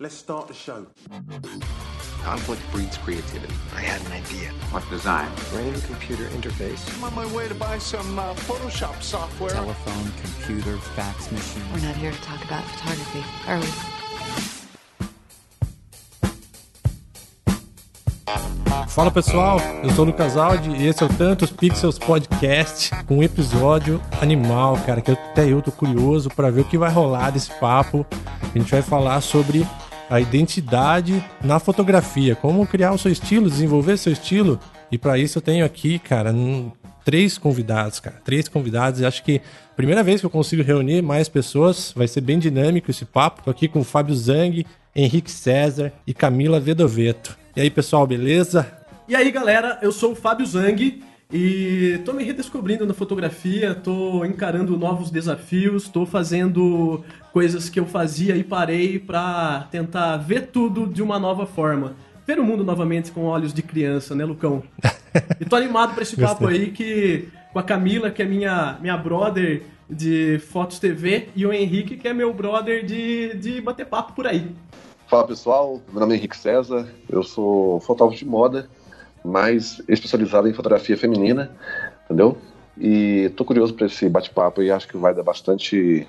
Let's start the show. Conflict breeds creativity. I had an idea. What design? Brain computer interface. I'm on my way to buy some uh, Photoshop software. Telephone, computer, fax machine. We're not here to talk about photography, are we? Fala pessoal, eu sou o Lucas Aldi e esse é o Tantos Pixels Podcast, com um episódio animal, cara, que até eu tô curioso para ver o que vai rolar desse papo. A gente vai falar sobre a identidade na fotografia, como criar o seu estilo, desenvolver seu estilo. E para isso eu tenho aqui, cara, três convidados, cara, três convidados. E acho que primeira vez que eu consigo reunir mais pessoas, vai ser bem dinâmico esse papo. Tô aqui com o Fábio Zang, Henrique César e Camila Vedoveto. E aí, pessoal, beleza? E aí, galera, eu sou o Fábio Zang e tô me redescobrindo na fotografia, tô encarando novos desafios, tô fazendo coisas que eu fazia e parei pra tentar ver tudo de uma nova forma. Ver o mundo novamente com olhos de criança, né, Lucão? E tô animado pra esse papo aí que com a Camila, que é minha, minha brother de Fotos TV, e o Henrique, que é meu brother de, de bater papo por aí. Fala pessoal, meu nome é Henrique César, eu sou fotógrafo de moda, mais especializado em fotografia feminina, entendeu? E tô curioso para esse bate-papo e acho que vai dar bastante,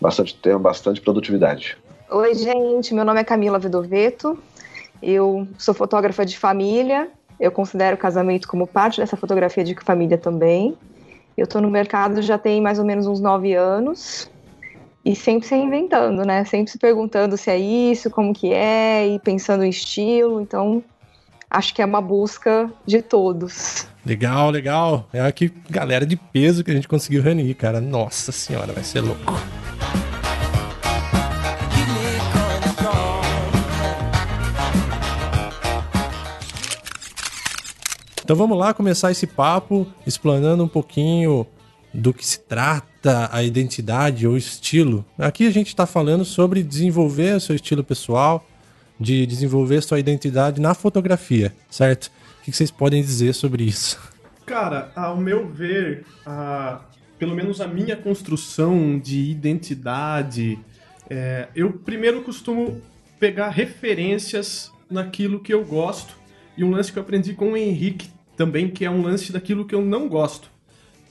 bastante tempo, bastante produtividade. Oi, gente, meu nome é Camila Vedoveto, eu sou fotógrafa de família, eu considero o casamento como parte dessa fotografia de família também. Eu tô no mercado já tem mais ou menos uns nove anos e sempre se reinventando, né? Sempre se perguntando se é isso, como que é, e pensando em estilo. Então, acho que é uma busca de todos. Legal, legal. É aqui galera de peso que a gente conseguiu reunir, cara. Nossa senhora, vai ser louco. Então vamos lá começar esse papo explanando um pouquinho do que se trata a identidade ou estilo. Aqui a gente está falando sobre desenvolver o seu estilo pessoal, de desenvolver sua identidade na fotografia, certo? O que vocês podem dizer sobre isso? Cara, ao meu ver, a, pelo menos a minha construção de identidade, é, eu primeiro costumo pegar referências naquilo que eu gosto e um lance que eu aprendi com o Henrique também, que é um lance daquilo que eu não gosto.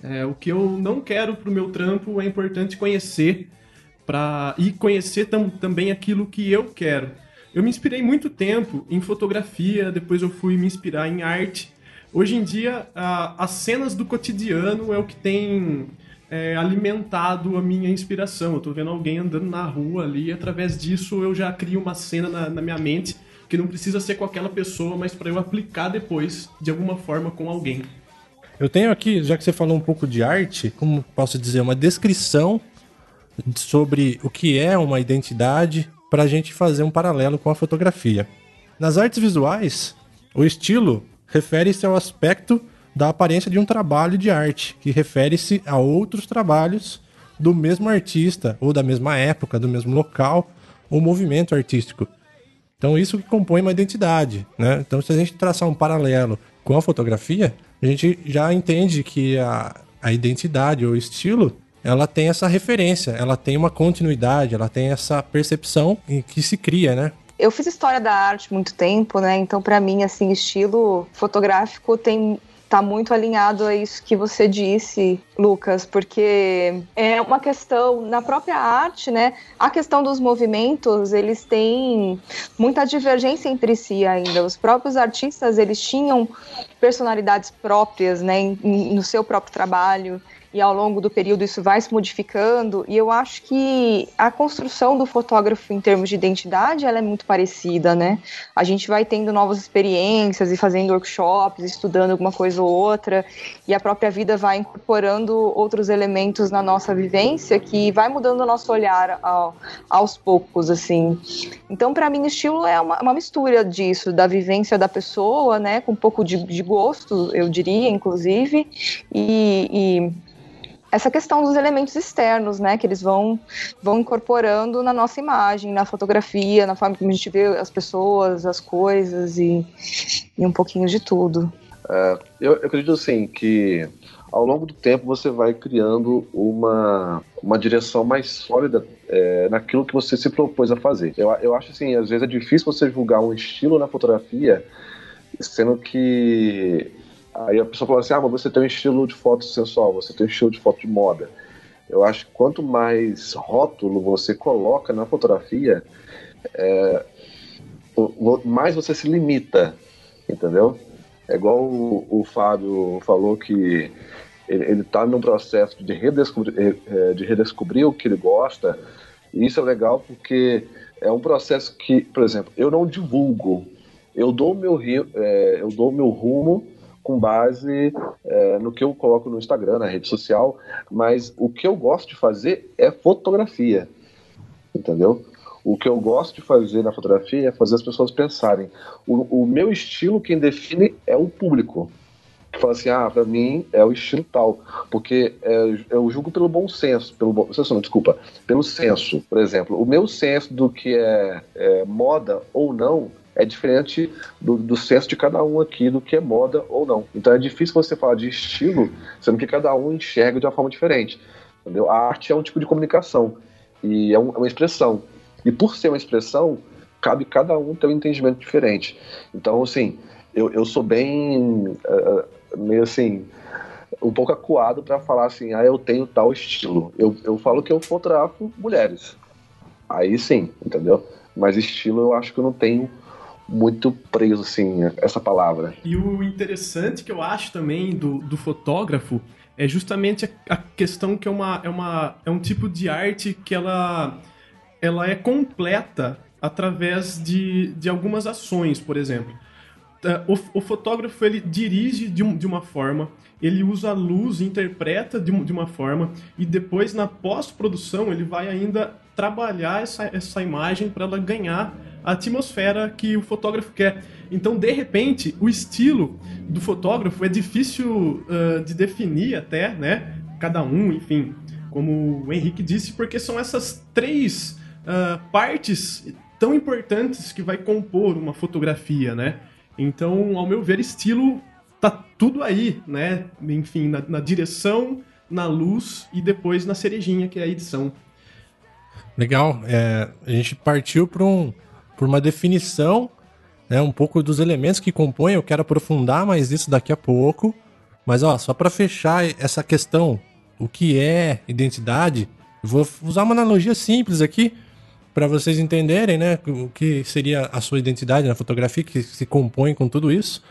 É, o que eu não quero pro meu trampo é importante conhecer para e conhecer tam, também aquilo que eu quero. Eu me inspirei muito tempo em fotografia, depois eu fui me inspirar em arte. Hoje em dia, a, as cenas do cotidiano é o que tem é, alimentado a minha inspiração. Eu tô vendo alguém andando na rua ali, e através disso eu já crio uma cena na, na minha mente que não precisa ser com aquela pessoa, mas para eu aplicar depois, de alguma forma, com alguém. Eu tenho aqui, já que você falou um pouco de arte, como posso dizer, uma descrição sobre o que é uma identidade para a gente fazer um paralelo com a fotografia. Nas artes visuais, o estilo refere-se ao aspecto da aparência de um trabalho de arte, que refere-se a outros trabalhos do mesmo artista, ou da mesma época, do mesmo local, ou movimento artístico. Então, isso que compõe uma identidade. Né? Então, se a gente traçar um paralelo com a fotografia, a gente já entende que a, a identidade ou estilo ela tem essa referência, ela tem uma continuidade, ela tem essa percepção que se cria, né? Eu fiz história da arte muito tempo, né? Então, para mim, assim, estilo fotográfico tem tá muito alinhado a isso que você disse, Lucas, porque é uma questão na própria arte, né? A questão dos movimentos, eles têm muita divergência entre si ainda. Os próprios artistas, eles tinham personalidades próprias, né, no seu próprio trabalho e ao longo do período isso vai se modificando e eu acho que a construção do fotógrafo em termos de identidade ela é muito parecida, né? A gente vai tendo novas experiências e fazendo workshops, estudando alguma coisa ou outra e a própria vida vai incorporando outros elementos na nossa vivência que vai mudando o nosso olhar ao, aos poucos, assim. Então, para mim, estilo é uma, uma, mistura disso, da vivência da pessoa, né, com um pouco de, de gosto, eu diria, inclusive, e, e essa questão dos elementos externos, né, que eles vão, vão incorporando na nossa imagem, na fotografia, na forma como a gente vê as pessoas, as coisas e, e um pouquinho de tudo. Uh, eu, eu, acredito assim que ao longo do tempo você vai criando uma, uma direção mais sólida é, naquilo que você se propôs a fazer. Eu, eu acho assim, às vezes é difícil você julgar um estilo na fotografia, sendo que aí a pessoa fala assim, ah, mas você tem um estilo de foto sensual, você tem um estilo de foto de moda. Eu acho que quanto mais rótulo você coloca na fotografia, é, mais você se limita, entendeu? É igual o, o Fábio falou que ele está num processo de redescobrir, eh, de redescobrir o que ele gosta. E isso é legal porque é um processo que, por exemplo, eu não divulgo. Eu dou meu, é, eu dou meu rumo com base é, no que eu coloco no Instagram, na rede social, mas o que eu gosto de fazer é fotografia, entendeu? O que eu gosto de fazer na fotografia é fazer as pessoas pensarem. O, o meu estilo, quem define é o público que fala assim, ah, pra mim é o estilo tal. Porque é, eu julgo pelo bom senso, pelo bom senso não, desculpa, pelo senso. Por exemplo, o meu senso do que é, é moda ou não é diferente do, do senso de cada um aqui do que é moda ou não. Então é difícil você falar de estilo, sendo que cada um enxerga de uma forma diferente. Entendeu? A arte é um tipo de comunicação e é, um, é uma expressão. E por ser uma expressão, cabe cada um ter um entendimento diferente. Então, assim, eu, eu sou bem. Uh, meio assim, um pouco acuado para falar assim, ah, eu tenho tal estilo. Eu, eu falo que eu fotografo mulheres. Aí sim, entendeu? Mas estilo eu acho que eu não tenho muito preso, assim, essa palavra. E o interessante que eu acho também do, do fotógrafo é justamente a, a questão que é, uma, é, uma, é um tipo de arte que ela, ela é completa através de, de algumas ações, por exemplo. É, o, o, fotógrafo ele dirige de, um, de, uma forma, ele usa a luz, interpreta de, de uma forma e depois na pós-produção ele vai ainda trabalhar essa, essa imagem para ela ganhar a atmosfera que o fotógrafo quer. Então, de repente, o estilo do fotógrafo é difícil uh, de definir até, né? Cada um, enfim, como o Henrique disse, porque são essas três uh, partes tão importantes que vai compor uma fotografia, né? Então, ao meu ver, estilo tá tudo aí, né? Enfim, na, na direção, na luz e depois na cerejinha, que é a edição. Legal. É, a gente partiu por, um, por uma definição, né, um pouco dos elementos que compõem. Eu quero aprofundar mais isso daqui a pouco. Mas ó, só para fechar essa questão, o que é identidade, vou usar uma analogia simples aqui para vocês entenderem, né, o que seria a sua identidade na fotografia que se compõe com tudo isso.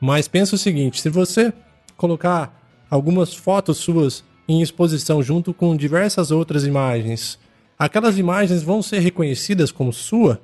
Mas pensa o seguinte, se você colocar algumas fotos suas em exposição junto com diversas outras imagens, aquelas imagens vão ser reconhecidas como sua?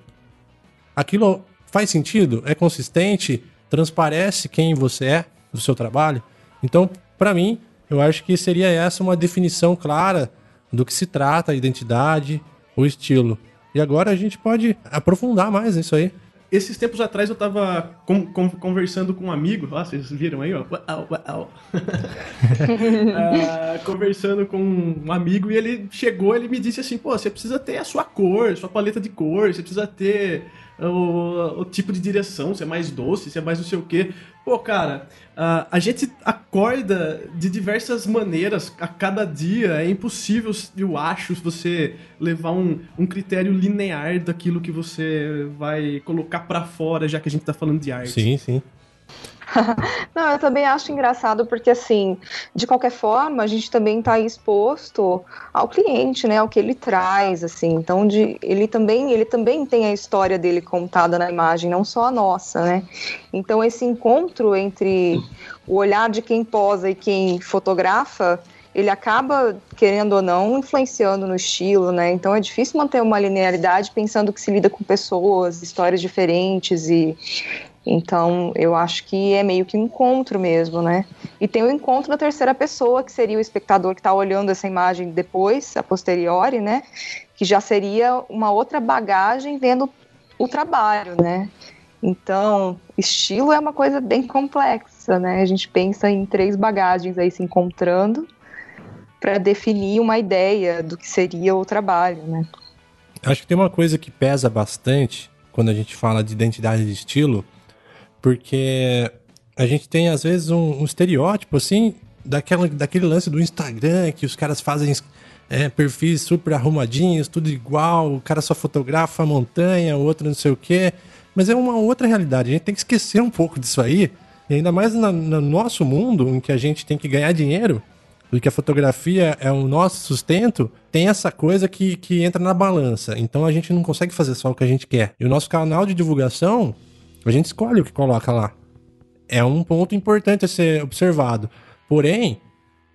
Aquilo faz sentido? É consistente? Transparece quem você é do seu trabalho? Então, para mim, eu acho que seria essa uma definição clara do que se trata a identidade, o estilo. E agora a gente pode aprofundar mais isso aí. Esses tempos atrás eu tava com, com, conversando com um amigo, ó, vocês viram aí, ó? Uau, uau. uh, conversando com um amigo e ele chegou, ele me disse assim, pô, você precisa ter a sua cor, sua paleta de cor, você precisa ter o, o tipo de direção, se é mais doce, se é mais não sei o quê. Pô, cara, a, a gente acorda de diversas maneiras a cada dia. É impossível, eu acho, você levar um, um critério linear daquilo que você vai colocar para fora, já que a gente tá falando de arte. Sim, sim. Não, eu também acho engraçado porque, assim, de qualquer forma, a gente também está exposto ao cliente, né, ao que ele traz, assim. Então, de, ele também, ele também tem a história dele contada na imagem, não só a nossa, né. Então, esse encontro entre o olhar de quem posa e quem fotografa, ele acaba, querendo ou não, influenciando no estilo, né? Então é difícil manter uma linearidade pensando que se lida com pessoas, histórias diferentes e então, eu acho que é meio que um encontro mesmo, né? E tem o encontro da terceira pessoa, que seria o espectador que está olhando essa imagem depois, a posteriori, né? Que já seria uma outra bagagem vendo o trabalho, né? Então, estilo é uma coisa bem complexa, né? A gente pensa em três bagagens aí se encontrando para definir uma ideia do que seria o trabalho, né? Acho que tem uma coisa que pesa bastante quando a gente fala de identidade de estilo, porque a gente tem, às vezes, um, um estereótipo, assim, daquela, daquele lance do Instagram que os caras fazem é, perfis super arrumadinhos, tudo igual, o cara só fotografa a montanha, o outro não sei o quê. Mas é uma outra realidade. A gente tem que esquecer um pouco disso aí. E ainda mais na, no nosso mundo, em que a gente tem que ganhar dinheiro, e que a fotografia é o nosso sustento, tem essa coisa que, que entra na balança. Então a gente não consegue fazer só o que a gente quer. E o nosso canal de divulgação, a gente escolhe o que coloca lá. É um ponto importante a ser observado. Porém,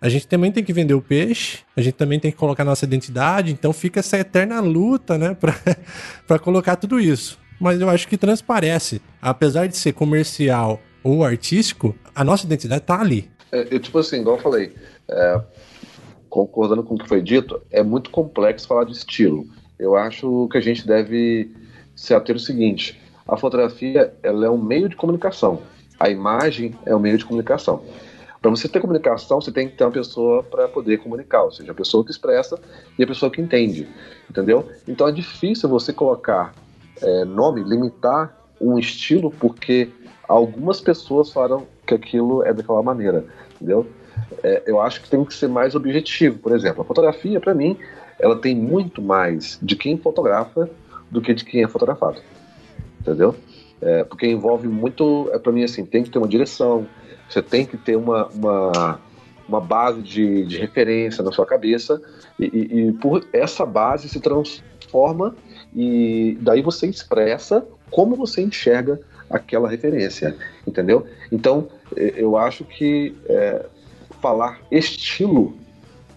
a gente também tem que vender o peixe, a gente também tem que colocar nossa identidade, então fica essa eterna luta, né, para colocar tudo isso. Mas eu acho que transparece. Apesar de ser comercial ou artístico, a nossa identidade tá ali. É, eu, tipo assim, igual eu falei, é, concordando com o que foi dito, é muito complexo falar de estilo. Eu acho que a gente deve se ater o seguinte: a fotografia ela é um meio de comunicação, a imagem é um meio de comunicação. Para você ter comunicação, você tem que ter uma pessoa para poder comunicar, ou seja, a pessoa que expressa e a pessoa que entende, entendeu? Então é difícil você colocar é, nome, limitar um estilo, porque algumas pessoas falaram que aquilo é daquela maneira, entendeu? É, eu acho que tem que ser mais objetivo. Por exemplo, a fotografia, para mim, ela tem muito mais de quem fotografa do que de quem é fotografado, entendeu? É, porque envolve muito, é para mim assim, tem que ter uma direção, você tem que ter uma, uma, uma base de, de referência na sua cabeça e, e, e por essa base se transforma e daí você expressa como você enxerga aquela referência, entendeu? Então, eu acho que é, falar estilo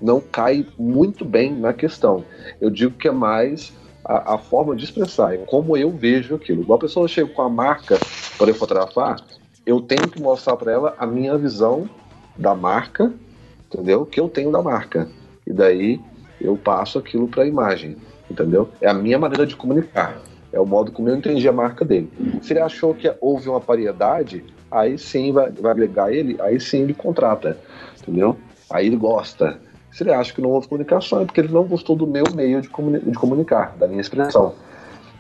não cai muito bem na questão. Eu digo que é mais a, a forma de expressar, é como eu vejo aquilo. Igual a pessoa chega com a marca para eu fotografar, eu tenho que mostrar para ela a minha visão da marca, entendeu? Que eu tenho da marca. E daí eu passo aquilo para a imagem, entendeu? É a minha maneira de comunicar. É o modo como eu entendi a marca dele. Se ele achou que houve uma paridade, aí sim vai, vai agregar ele, aí sim ele contrata, entendeu? Aí ele gosta. Se ele acha que não houve comunicação, é porque ele não gostou do meu meio de, comuni de comunicar, da minha expressão,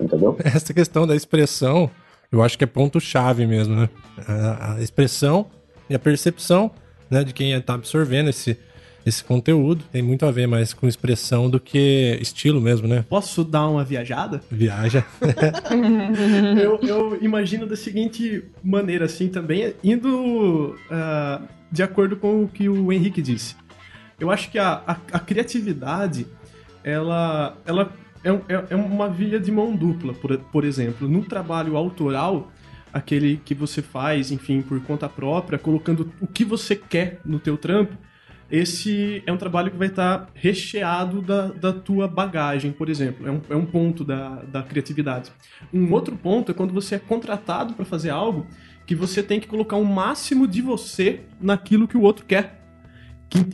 entendeu? Essa questão da expressão eu acho que é ponto-chave mesmo, né? A, a, expressão e a percepção né, de quem está absorvendo esse, esse conteúdo tem muito a ver mais com expressão do que estilo mesmo, né? Posso dar uma viajada? Viaja. eu, eu, imagino da seguinte maneira, assim, também, indo uh, de acordo com o que o Henrique disse. Eu acho que a, a, a criatividade, ela, ela é, é, é uma via de mão dupla, por, por exemplo. No trabalho autoral, aquele que você faz, enfim, por conta própria, colocando o que você quer no teu trampo, esse é um trabalho que vai estar recheado da, da tua bagagem, por exemplo. É um, é um ponto da, da criatividade. Um outro ponto é quando você é contratado para fazer algo que você tem que colocar o máximo de você naquilo que o outro quer que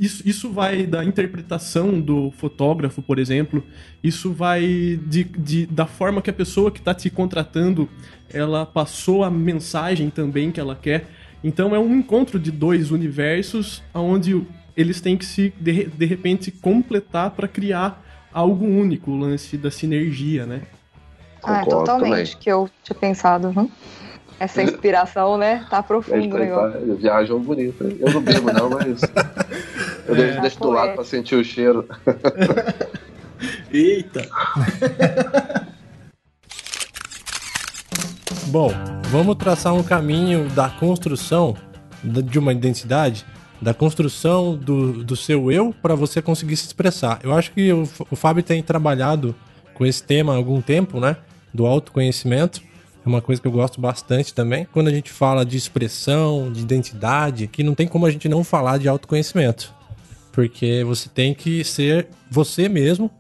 isso, isso vai da interpretação do fotógrafo, por exemplo, isso vai de, de da forma que a pessoa que está te contratando ela passou a mensagem também que ela quer. Então é um encontro de dois universos onde eles têm que se de, de repente completar para criar algo único, o lance da sinergia, né? Ah, totalmente, também. que eu tinha pensado. Hum? Essa inspiração, né? Tá profundo o negócio. Tá, viajam bonito. Eu não bebo, não, mas. Eu é. deixo, do lado pra sentir o cheiro. Eita! Bom, vamos traçar um caminho da construção de uma identidade, da construção do, do seu eu para você conseguir se expressar. Eu acho que o, o Fábio tem trabalhado com esse tema há algum tempo, né? Do autoconhecimento. É uma coisa que eu gosto bastante também. Quando a gente fala de expressão, de identidade, que não tem como a gente não falar de autoconhecimento. Porque você tem que ser você mesmo.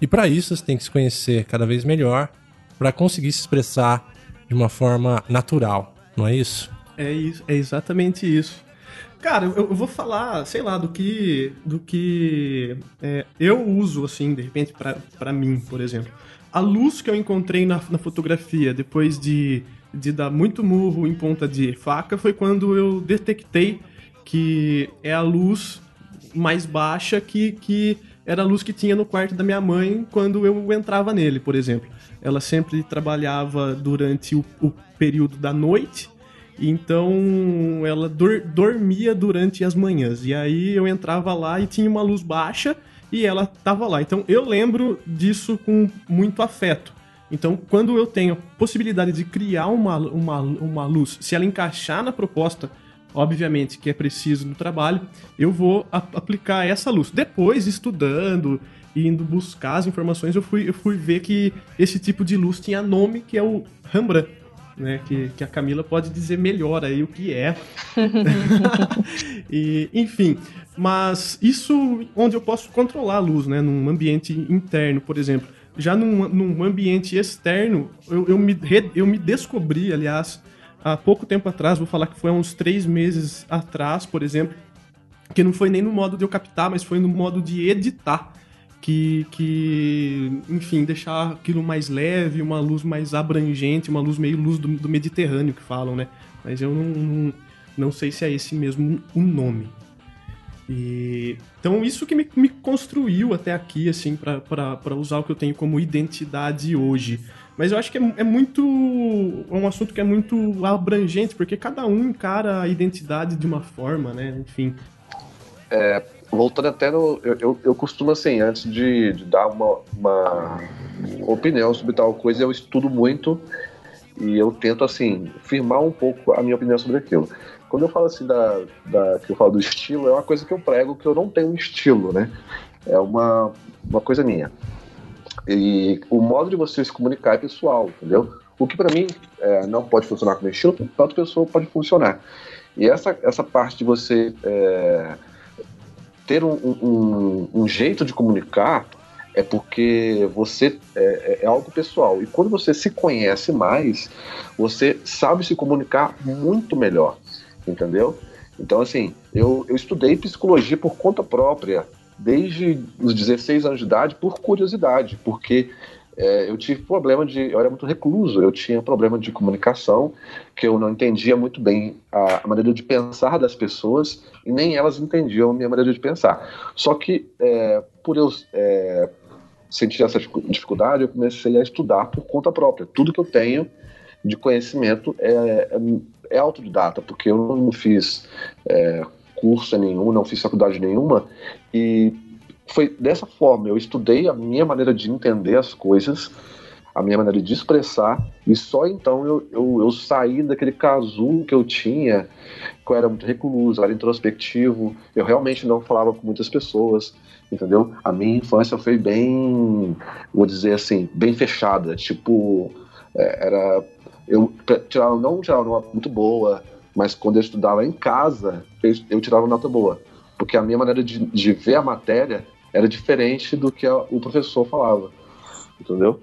E para isso você tem que se conhecer cada vez melhor para conseguir se expressar de uma forma natural, não é isso? É isso, é exatamente isso. Cara, eu, eu vou falar, sei lá, do que do que é, eu uso assim, de repente para mim, por exemplo a luz que eu encontrei na, na fotografia depois de, de dar muito murro em ponta de faca foi quando eu detectei que é a luz mais baixa que, que era a luz que tinha no quarto da minha mãe quando eu entrava nele, por exemplo. Ela sempre trabalhava durante o, o período da noite Então ela dor, dormia durante as manhãs. E aí eu entrava lá e tinha uma luz baixa e ela tava lá. Então eu lembro disso com muito afeto. Então, quando eu tenho possibilidade de criar uma, uma, uma luz, se ela encaixar na proposta, obviamente que é preciso no trabalho, eu vou aplicar essa luz. Depois, estudando e indo buscar as informações, eu fui, eu fui ver que esse tipo de luz tinha nome, que é o Rembrandt. Né, que, que a Camila pode dizer melhor aí o que é. e, enfim, mas isso onde eu posso controlar a luz, né, num ambiente interno, por exemplo. Já num, num ambiente externo, eu, eu, me, eu me descobri, aliás, há pouco tempo atrás, vou falar que foi há uns três meses atrás, por exemplo, que não foi nem no modo de eu captar, mas foi no modo de editar que, que, enfim, deixar aquilo mais leve, uma luz mais abrangente, uma luz meio luz do, do Mediterrâneo que falam, né? Mas eu não, não, não, sei se é esse mesmo o nome. E, então isso que me, me construiu até aqui, assim, para usar o que eu tenho como identidade hoje. Mas eu acho que é, é muito. É um assunto que é muito abrangente, porque cada um encara a identidade de uma forma, né? Enfim. É, voltando até no. Eu, eu, eu costumo, assim, antes de, de dar uma, uma, opinião sobre tal coisa, eu estudo muito e eu tento, assim, firmar um pouco a minha opinião sobre aquilo. Quando eu falo assim da, da. que eu falo do estilo, é uma coisa que eu prego que eu não tenho um estilo, né? É uma, uma coisa minha. E o modo de você se comunicar é pessoal, entendeu? O que para mim é, não pode funcionar como estilo, para outra pessoa pode funcionar. E essa, essa parte de você. É, ter um, um, um jeito de comunicar é porque você é, é, é, algo pessoal. E quando você se conhece mais, você sabe se comunicar muito melhor, entendeu? Então, assim, eu, eu estudei psicologia por conta própria, desde os 16 anos de idade, por curiosidade, porque é, eu tive problema de. Eu era muito recluso, eu tinha problema de comunicação, que eu não entendia muito bem a, a maneira de pensar das pessoas e nem elas entendiam a minha maneira de pensar. Só que, é, por eu é, sentir essa dificuldade, eu comecei a estudar por conta própria. Tudo que eu tenho de conhecimento é, é, é autodidata, porque eu não fiz é, curso nenhum, não fiz faculdade nenhuma, e foi dessa forma. Eu estudei a minha maneira de entender as coisas, a minha maneira de expressar, e só então eu, eu, eu saí daquele casulo que eu tinha, que eu era muito recluso, eu era introspectivo, eu realmente não falava com muitas pessoas, entendeu? A minha infância foi bem, vou dizer assim, bem fechada, tipo, é, era. Eu tirava, não tirava uma muito boa, mas quando eu estudava em casa, eu, eu tirava nota boa. Porque a minha maneira de, de ver a matéria era diferente do que a, o professor falava. Entendeu?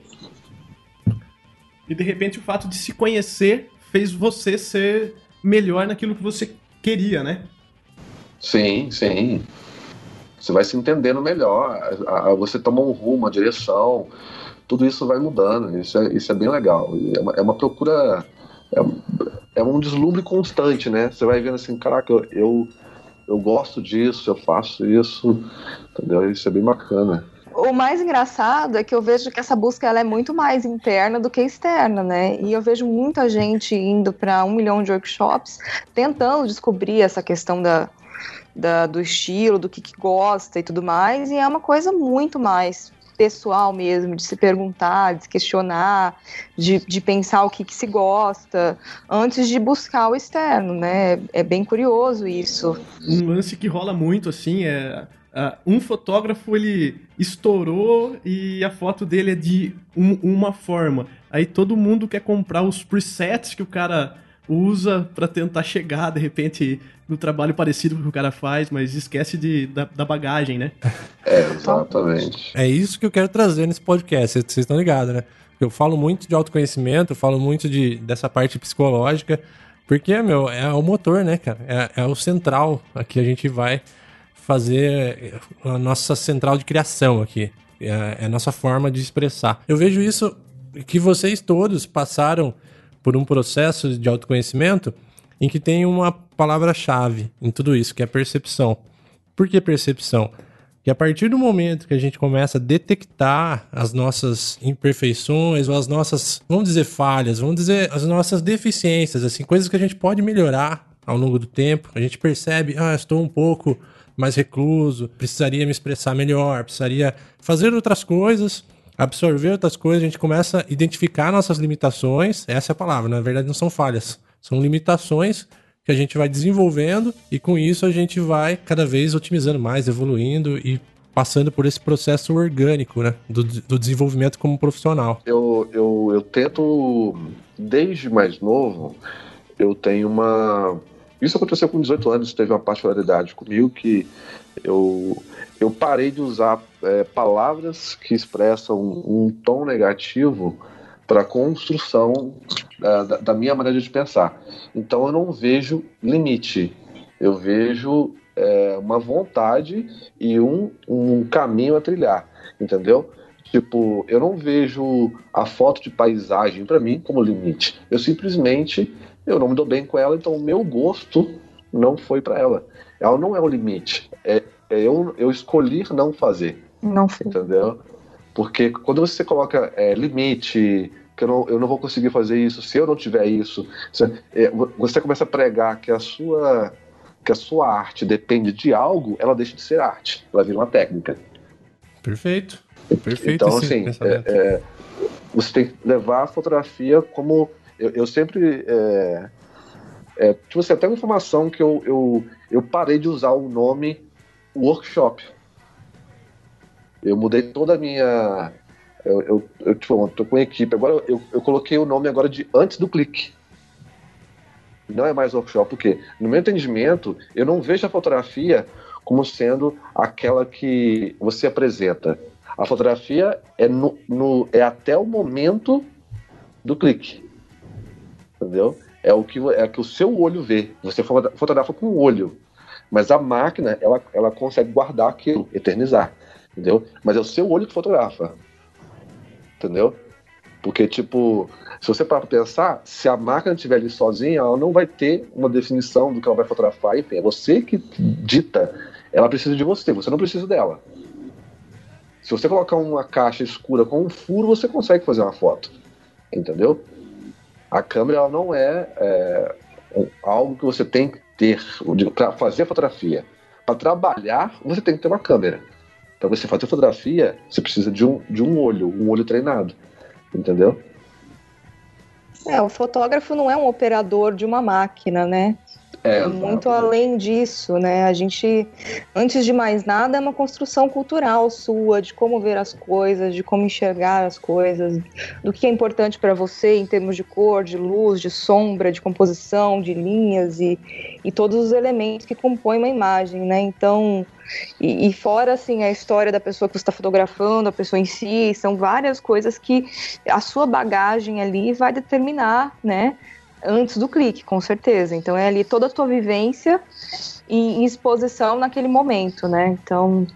E de repente o fato de se conhecer fez você ser melhor naquilo que você queria, né? Sim, sim. Você vai se entendendo melhor, você toma um rumo, uma direção, tudo isso vai mudando. Isso é, isso é bem legal. É uma, é uma procura. É, é, um deslumbre constante, né? Você vai vendo assim, caraca, eu, eu eu gosto disso, eu faço isso, entendeu? Isso é bem bacana. O mais engraçado é que eu vejo que essa busca ela é muito mais interna do que externa, né? E eu vejo muita gente indo para um milhão de workshops tentando descobrir essa questão da, da do estilo, do que, que gosta e tudo mais, e é uma coisa muito mais pessoal mesmo, de se perguntar, de se questionar, de, de pensar o que, que se gosta, antes de buscar o externo, né? É bem curioso isso. Um lance que rola muito, assim, é. Uh, um fotógrafo ele estourou e a foto dele é de um, uma forma. Aí todo mundo quer comprar os presets que o cara usa para tentar chegar de repente no trabalho parecido com o que o cara faz, mas esquece de, da, da bagagem, né? É, exatamente. É isso que eu quero trazer nesse podcast, vocês estão ligados, né? Eu falo muito de autoconhecimento, eu falo muito de, dessa parte psicológica, porque, meu, é o motor, né, cara? É, é o central. Aqui a gente vai fazer a nossa central de criação aqui. É, é a nossa forma de expressar. Eu vejo isso que vocês todos passaram por um processo de autoconhecimento em que tem uma palavra-chave em tudo isso, que é percepção. Por que percepção? que a partir do momento que a gente começa a detectar as nossas imperfeições ou as nossas, vamos dizer, falhas, vamos dizer, as nossas deficiências, assim, coisas que a gente pode melhorar ao longo do tempo, a gente percebe, ah, estou um pouco mais recluso, precisaria me expressar melhor, precisaria fazer outras coisas, absorver outras coisas, a gente começa a identificar nossas limitações, essa é a palavra, na verdade não são falhas, são limitações que a gente vai desenvolvendo e com isso a gente vai cada vez otimizando mais, evoluindo e passando por esse processo orgânico, né, do, do desenvolvimento como profissional. Eu, eu, eu tento, desde mais novo, eu tenho uma isso aconteceu com 18 anos, teve uma particularidade comigo que eu, eu parei de usar é, palavras que expressam um, um tom negativo para a construção da, da, da, minha maneira de pensar. Então eu não vejo limite, eu vejo é, uma vontade e um, um caminho a trilhar, entendeu? Tipo, eu não vejo a foto de paisagem para mim como limite. Eu simplesmente eu não me dou bem com ela, então o meu gosto não foi para ela. Ela não é o limite. É, é eu, eu escolhi não fazer. Não foi. Entendeu? Porque quando você coloca é, limite, que eu não, eu não vou conseguir fazer isso se eu não tiver isso, você, é, você começa a pregar que a sua que a sua arte depende de algo, ela deixa de ser arte, ela vira uma técnica. Perfeito. Perfeito. Então, assim, é, é, você tem que levar a fotografia como eu, eu sempre. É, é, tipo assim, até uma informação que eu, eu, eu parei de usar o nome workshop. Eu mudei toda a minha. Eu, eu, eu tipo, tô com a equipe. Agora eu, eu coloquei o nome agora de antes do clique. Não é mais workshop, porque no meu entendimento, eu não vejo a fotografia como sendo aquela que você apresenta. A fotografia é, no, no, é até o momento do clique entendeu? É o que é o que o seu olho vê. Você fotografa com o olho, mas a máquina ela, ela consegue guardar aquilo, eternizar, entendeu? Mas é o seu olho que fotografa, entendeu? Porque tipo, se você parar para pensar, se a máquina estiver ali sozinha, ela não vai ter uma definição do que ela vai fotografar. Enfim, é você que dita. Ela precisa de você, você não precisa dela. Se você colocar uma caixa escura com um furo, você consegue fazer uma foto, entendeu? A câmera ela não é, é algo que você tem que ter para fazer fotografia. Para trabalhar, você tem que ter uma câmera. Para você fazer fotografia, você precisa de um, de um olho, um olho treinado. Entendeu? É, o fotógrafo não é um operador de uma máquina, né? É, muito além disso, né? A gente, antes de mais nada, é uma construção cultural sua, de como ver as coisas, de como enxergar as coisas, do que é importante para você em termos de cor, de luz, de sombra, de composição, de linhas e, e todos os elementos que compõem uma imagem, né? Então, e, e, fora assim a história da pessoa que você está fotografando, a pessoa em si, são várias coisas que a sua bagagem ali vai determinar, né? antes do clique, com certeza. Então é ali toda a tua vivência em exposição naquele momento, né? Então,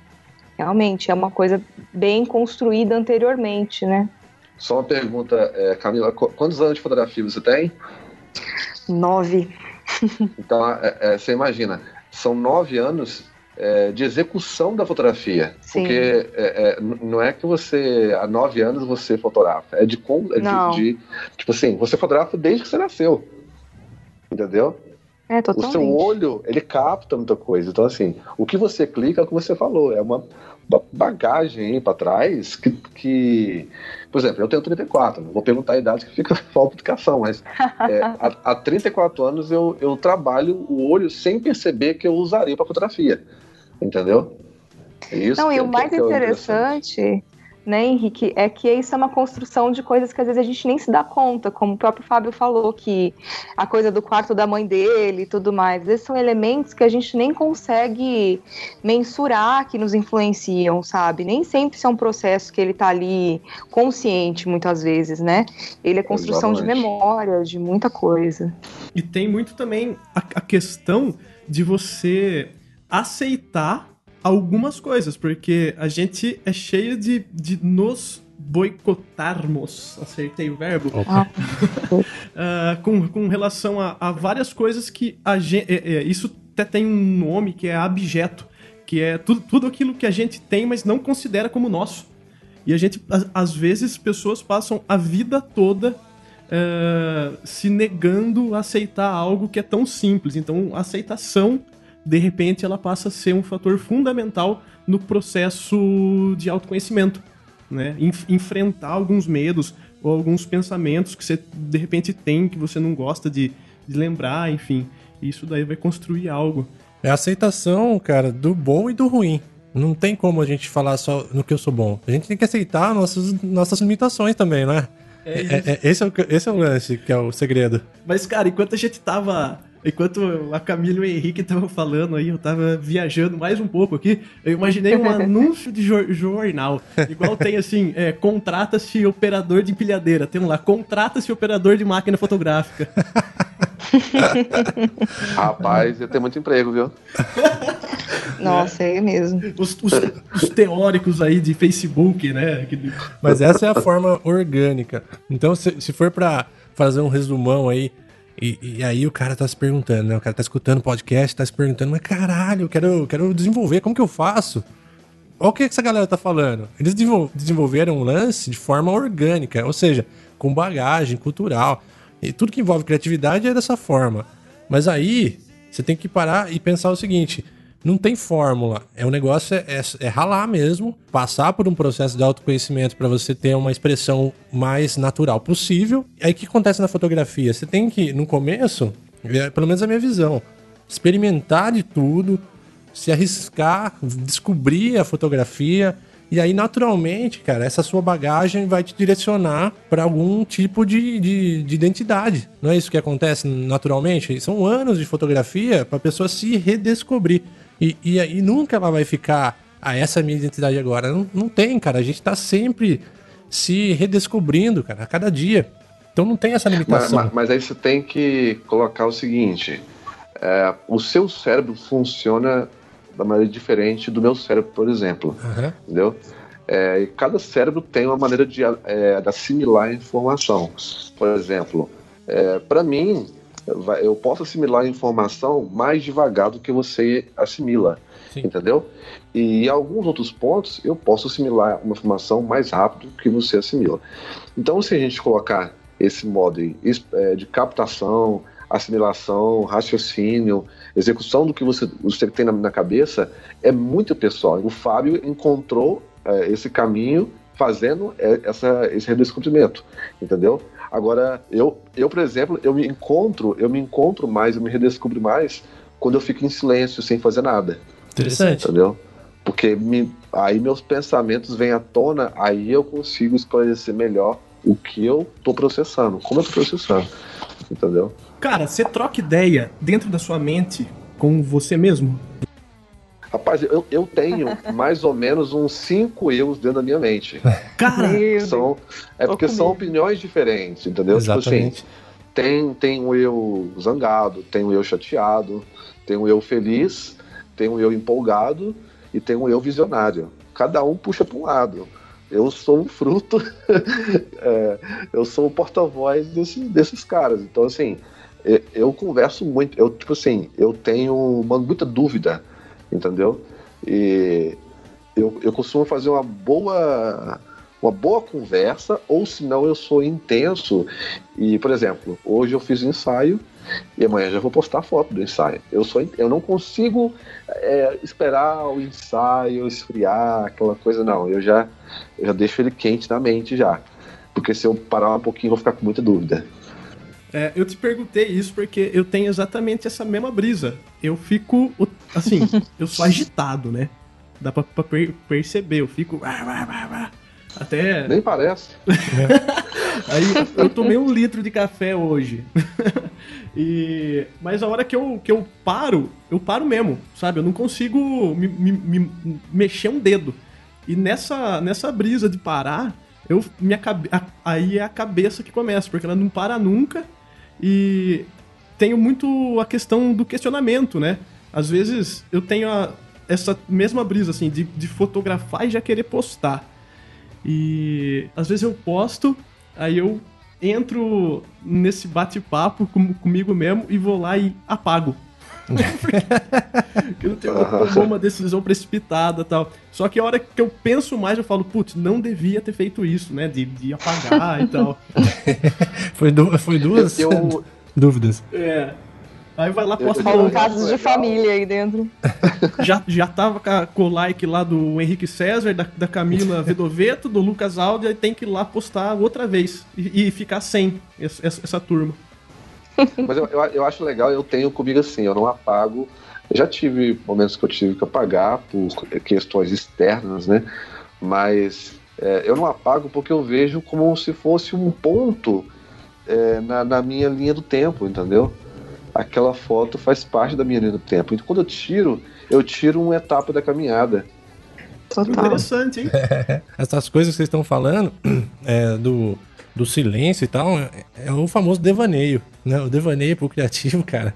realmente é uma coisa bem construída anteriormente, né? Só uma pergunta, é, Camila, quantos anos de fotografia você tem? Nove. Então, é, é, você imagina, são nove anos é, de execução da fotografia. Sim. Porque é, é, não é que você, há nove anos, você fotografa. É de, é de, de, Tipo assim, você fotografa desde que você nasceu. Entendeu? É, totalmente. O seu olho, ele capta muita coisa. Então, assim, o que você clica é o que você falou. É uma, uma bagagem para trás que, que. Por exemplo, eu tenho 34, não vou perguntar a idade que fica falta de educação, mas é, há, há 34 anos eu, eu trabalho o olho sem perceber que eu usaria para fotografia. Entendeu? É isso Não, e o mais é interessante, né, Henrique, é que isso é uma construção de coisas que às vezes a gente nem se dá conta, como o próprio Fábio falou, que a coisa do quarto da mãe dele e tudo mais. Esses são elementos que a gente nem consegue mensurar que nos influenciam, sabe? Nem sempre isso é um processo que ele tá ali consciente, muitas vezes, né? Ele é construção Exatamente. de memória, de muita coisa. E tem muito também a, a questão de você aceitar algumas coisas, porque a gente é cheio de, de nos boicotarmos, acertei o verbo, uh, com, com relação a, a, várias coisas que a gente, é, é, isso até tem um nome que é abjeto, que é tudo, tudo aquilo que a gente tem, mas não considera como nosso. E a gente, a- às vezes, pessoas passam a vida toda eh, se negando a aceitar algo que é tão simples. Então, aceitação, de repente, ela passa a ser um fator fundamental no processo de autoconhecimento. Né? Enf- enfrentar alguns medos ou alguns pensamentos que você, de repente, tem que você não gosta de, de lembrar, enfim. Isso daí vai construir algo. É a aceitação, cara, do bom e do ruim. Não tem como a gente falar só no que eu sou bom. A gente tem que aceitar nossas, nossas limitações também, não é? É É- é- esse, é o, esse é o lance, que é o segredo. Mas, cara, enquanto a gente tava. Enquanto a Camila e o Henrique estavam falando aí, eu tava viajando mais um pouco aqui. Eu imaginei um anúncio de jor- jornal. Igual tem assim: é, contrata-se operador de empilhadeira. Tem um lá: contrata-se operador de máquina fotográfica. Rapaz, ia ter muito emprego, viu? Nossa, é mesmo. Os, os- os teóricos aí de Facebook, né? Mas essa é a forma orgânica. Então, se, se for pra fazer um resumão aí, e, e aí o cara tá se perguntando, né? O cara tá escutando o podcast, tá se perguntando, mas caralho, eu quero, eu quero desenvolver, como que eu faço? Olha o que essa galera tá falando. Eles desenvol- desenvolveram um lance de forma orgânica, ou seja, com bagagem cultural. E tudo que envolve criatividade é dessa forma. Mas aí, você tem que parar e pensar o seguinte: não tem fórmula. É um negócio, é, é- é ralar mesmo, passar por um processo de autoconhecimento para você ter uma expressão mais natural possível. Aí o que acontece na fotografia? Você tem que, no começo, é, pelo menos a minha visão, experimentar de tudo, se arriscar, descobrir a fotografia. E aí, naturalmente, cara, essa sua bagagem vai te direcionar para algum tipo de, de, de identidade. Não é isso que acontece naturalmente? São anos de fotografia para a pessoa se redescobrir. E, e aí nunca ela vai ficar, ah, essa é a minha identidade agora. Não, não tem, cara. A gente tá sempre se redescobrindo, cara, a cada dia. Então não tem essa Mas, limitação. mas- mas aí você tem que colocar o seguinte: é, o seu cérebro funciona da maneira diferente do meu cérebro, por exemplo. Aham. Entendeu? É, e cada cérebro tem uma maneira de, é, de assimilar informação. Por exemplo, para mim, eu posso assimilar a informação mais devagar do que você assimila. Sim. Entendeu? E em alguns outros pontos, eu posso assimilar uma informação mais rápido que você assimila. Então, se a gente colocar esse modo é, de captação, assimilação, raciocínio, execução do que você, você tem na, na cabeça, é muito pessoal. O Fábio encontrou é, esse caminho fazendo é, essa, esse redescobrimento, entendeu? Agora, eu, eu, por exemplo, eu me encontro, eu me encontro mais, eu me redescubro mais quando eu fico em silêncio, sem fazer nada, Interessante. entendeu? Porque me- aí meus pensamentos vêm à tona, aí eu consigo esclarecer melhor o que eu tô processando, como eu tô processando, entendeu? Cara, você troca ideia dentro da sua mente com você mesmo? Rapaz, eu, eu tenho mais ou menos uns cinco eus dentro da minha mente. Cara. São, é porque são opiniões diferentes, entendeu? Tipo assim, Exatamente. tem, tem um eu zangado, tem um eu chateado, tem um eu feliz, tem um eu empolgado e tem um eu visionário. Cada um puxa para um lado. Eu sou um fruto, é, eu sou o porta-voz desse- desses caras. Então, assim, eu, eu converso muito, eu, tipo assim, eu tenho uma, muita dúvida, entendeu? E eu, eu costumo fazer uma boa uma boa conversa, ou senão eu sou intenso. E, por exemplo, hoje eu fiz ensaio e amanhã já vou postar foto do ensaio. Eu, sou, eu não consigo é, esperar o ensaio esfriar, aquela coisa, não. Eu já, eu já deixo ele quente na mente já. Porque se eu parar um pouquinho, eu vou ficar com muita dúvida. É, eu te perguntei isso porque eu tenho exatamente essa mesma brisa. Eu fico, assim, eu sou agitado, né? Dá pra, pra per- perceber, eu fico. Até. Nem parece. Aí eu tomei um litro de café hoje. e mas a hora que eu, que eu paro, eu paro mesmo, sabe? Eu não consigo me, me- me- mexer um dedo. E nessa, nessa brisa de parar, eu minha aí é a cabeça que começa, porque ela não para nunca. E tenho muito a questão do questionamento, né? Às vezes eu tenho a- essa mesma brisa assim de, de fotografar e já querer postar. E às vezes eu posto, aí eu entro nesse bate-papo com- comigo mesmo e vou lá e apago. Porque não tem uma, tomou uma decisão precipitada e tal. Só que a hora que eu penso mais, eu falo, putz, não devia ter feito isso, né? De, de apagar e tal. Foi, du foi duas Eu, dúvidas. É. Aí vai lá, posta Falam Eu- casos de família aí dentro. já, já tava com o like lá do Henrique César, da, da Camila Vedoveto, do Lucas Aldi, aí tem que ir lá postar outra vez e, e ficar sem essa, essa- essa turma. Mas eu, eu, eu acho legal, eu tenho comigo assim, eu não apago. Eu já tive momentos que eu tive que apagar por questões externas, né? Mas é, eu não apago porque eu vejo como se fosse um ponto é, na, na minha linha do tempo, entendeu? Aquela foto faz parte da minha linha do tempo. Então quando eu tiro, eu tiro uma etapa da caminhada. Total. Interessante, hein? Essas coisas que vocês estão falando, é, do, do silêncio e tal, é, é o famoso devaneio. Né? O devaneio pro criativo, cara,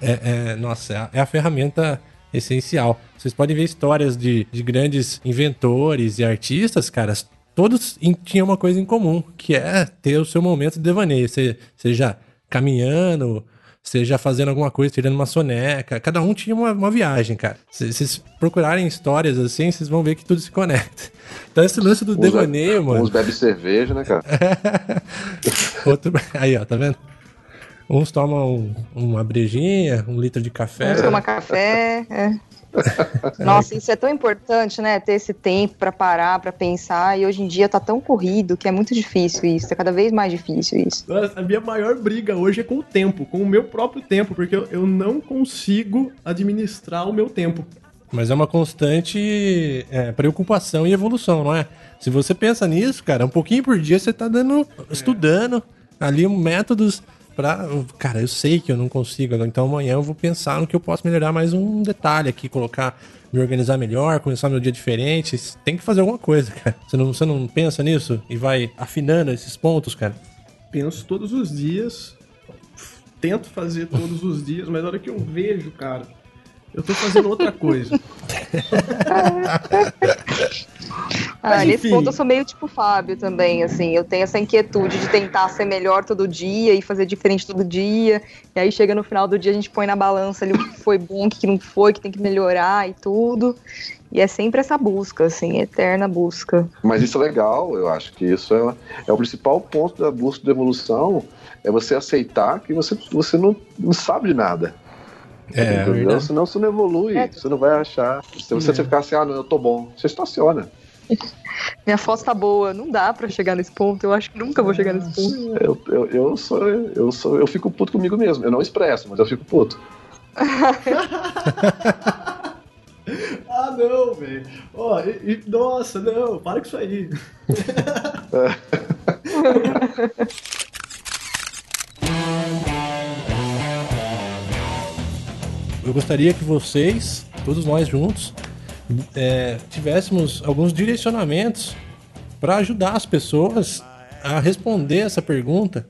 é, é- nossa, é a, é a ferramenta essencial. Vocês podem ver histórias de, de grandes inventores e artistas, cara, todos tinham uma coisa em comum, que é ter o seu momento de devaneio. Você, seja caminhando, seja fazendo alguma coisa, tirando uma soneca. Cada um tinha uma, uma viagem, cara. Se vocês procurarem histórias assim, vocês vão ver que tudo se conecta. Então esse lance do devaneio, mano. Uns bebe cerveja, né, cara? Outro... Aí, ó, tá vendo? Uns tomam um- uma brejinha, um litro de café. Vamos tomar café. é. Nossa, isso é tão importante, né? Ter esse tempo pra parar, pra pensar. E hoje em dia tá tão corrido que é muito difícil isso. É cada vez mais difícil isso. Nossa, A minha maior briga hoje é com o tempo, com o meu próprio tempo, porque eu, eu não consigo administrar o meu tempo. Mas é uma constante é, preocupação e evolução, não é? Se você pensa nisso, cara, um pouquinho por dia você tá dando, estudando ali métodos pra. Cara, eu sei que eu não consigo, então amanhã eu vou pensar no que eu posso melhorar mais um detalhe aqui, colocar, me organizar melhor, começar meu dia diferente. Tem que fazer alguma coisa, cara. Você não, você não pensa nisso e vai afinando esses pontos, cara? Penso todos os dias, tento fazer todos os dias, mas a hora que eu vejo, cara, eu tô fazendo outra coisa. Ah, Mas, nesse ponto eu sou meio tipo Fábio também, assim. Eu tenho essa inquietude de tentar ser melhor todo dia e fazer diferente todo dia. E aí chega no final do dia, a gente põe na balança ali o que foi bom, o que não foi, o que tem que melhorar e tudo. E é sempre essa busca, assim, eterna busca. Mas isso é legal, eu acho que isso é, é o principal ponto da busca de evolução, é você aceitar que você, você não, não sabe de nada. É, entendeu? verdade. Senão você não evolui, É. você não vai achar. Se você ficar assim, ah, não, eu tô bom, você estaciona. Minha foto tá boa, não dá pra chegar nesse ponto. Eu acho que nunca vou chegar nesse ponto. Eu, eu, eu sou, eu sou, eu fico puto comigo mesmo. Eu não expresso, mas eu fico puto. ah, não, velho. Ó, e- e- nossa, não, para com isso aí. Eu gostaria que vocês, todos nós juntos, é, tivéssemos alguns direcionamentos para ajudar as pessoas a responder essa pergunta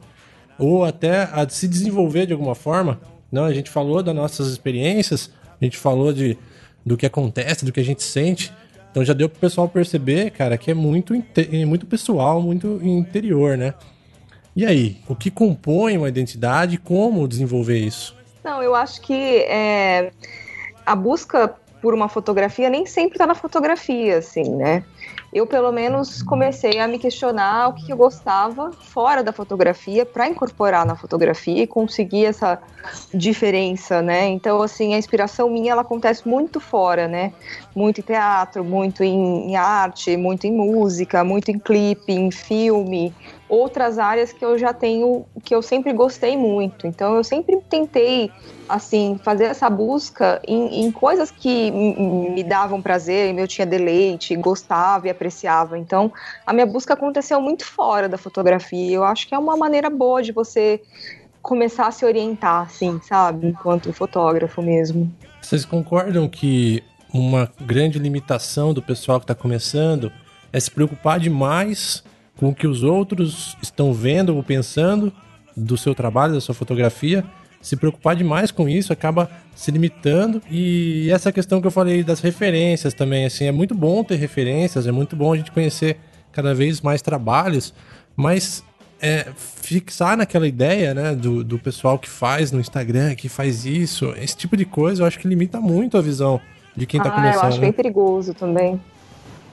ou até a se desenvolver de alguma forma. Não, a gente falou das nossas experiências, a gente falou de, do que acontece, do que a gente sente. Então já deu pro pessoal perceber, cara, que é muito, inte- muito pessoal, muito interior, né? E aí, o que compõe uma identidade e como desenvolver isso? Não, eu acho que é, a busca por uma fotografia nem sempre tá na fotografia, assim, né? Eu, pelo menos, comecei a me questionar o que eu gostava fora da fotografia para incorporar na fotografia e conseguir essa diferença, né? Então, assim, a inspiração minha, ela acontece muito fora, né? Muito em teatro, muito em, em arte, muito em música, muito em clipe, em filme, outras áreas que eu já tenho, que eu sempre gostei muito. Então eu sempre tentei, assim, fazer essa busca em, em coisas que me davam prazer, eu tinha deleite, gostava e apreciava. Então a minha busca aconteceu muito fora da fotografia. Eu acho que é uma maneira boa de você começar a se orientar, assim, sabe? Enquanto fotógrafo mesmo. Vocês concordam que uma grande limitação do pessoal que está começando é se preocupar demais com o que os outros estão vendo ou pensando do seu trabalho, da sua fotografia? Se preocupar demais com isso acaba se limitando. E essa questão que eu falei das referências também, assim, é muito bom ter referências, é muito bom a gente conhecer cada vez mais trabalhos, mas é, fixar naquela ideia, né, do, do pessoal que faz no Instagram, que faz isso, esse tipo de coisa, eu acho que limita muito a visão de quem tá ah, começando. eu acho né? bem perigoso também.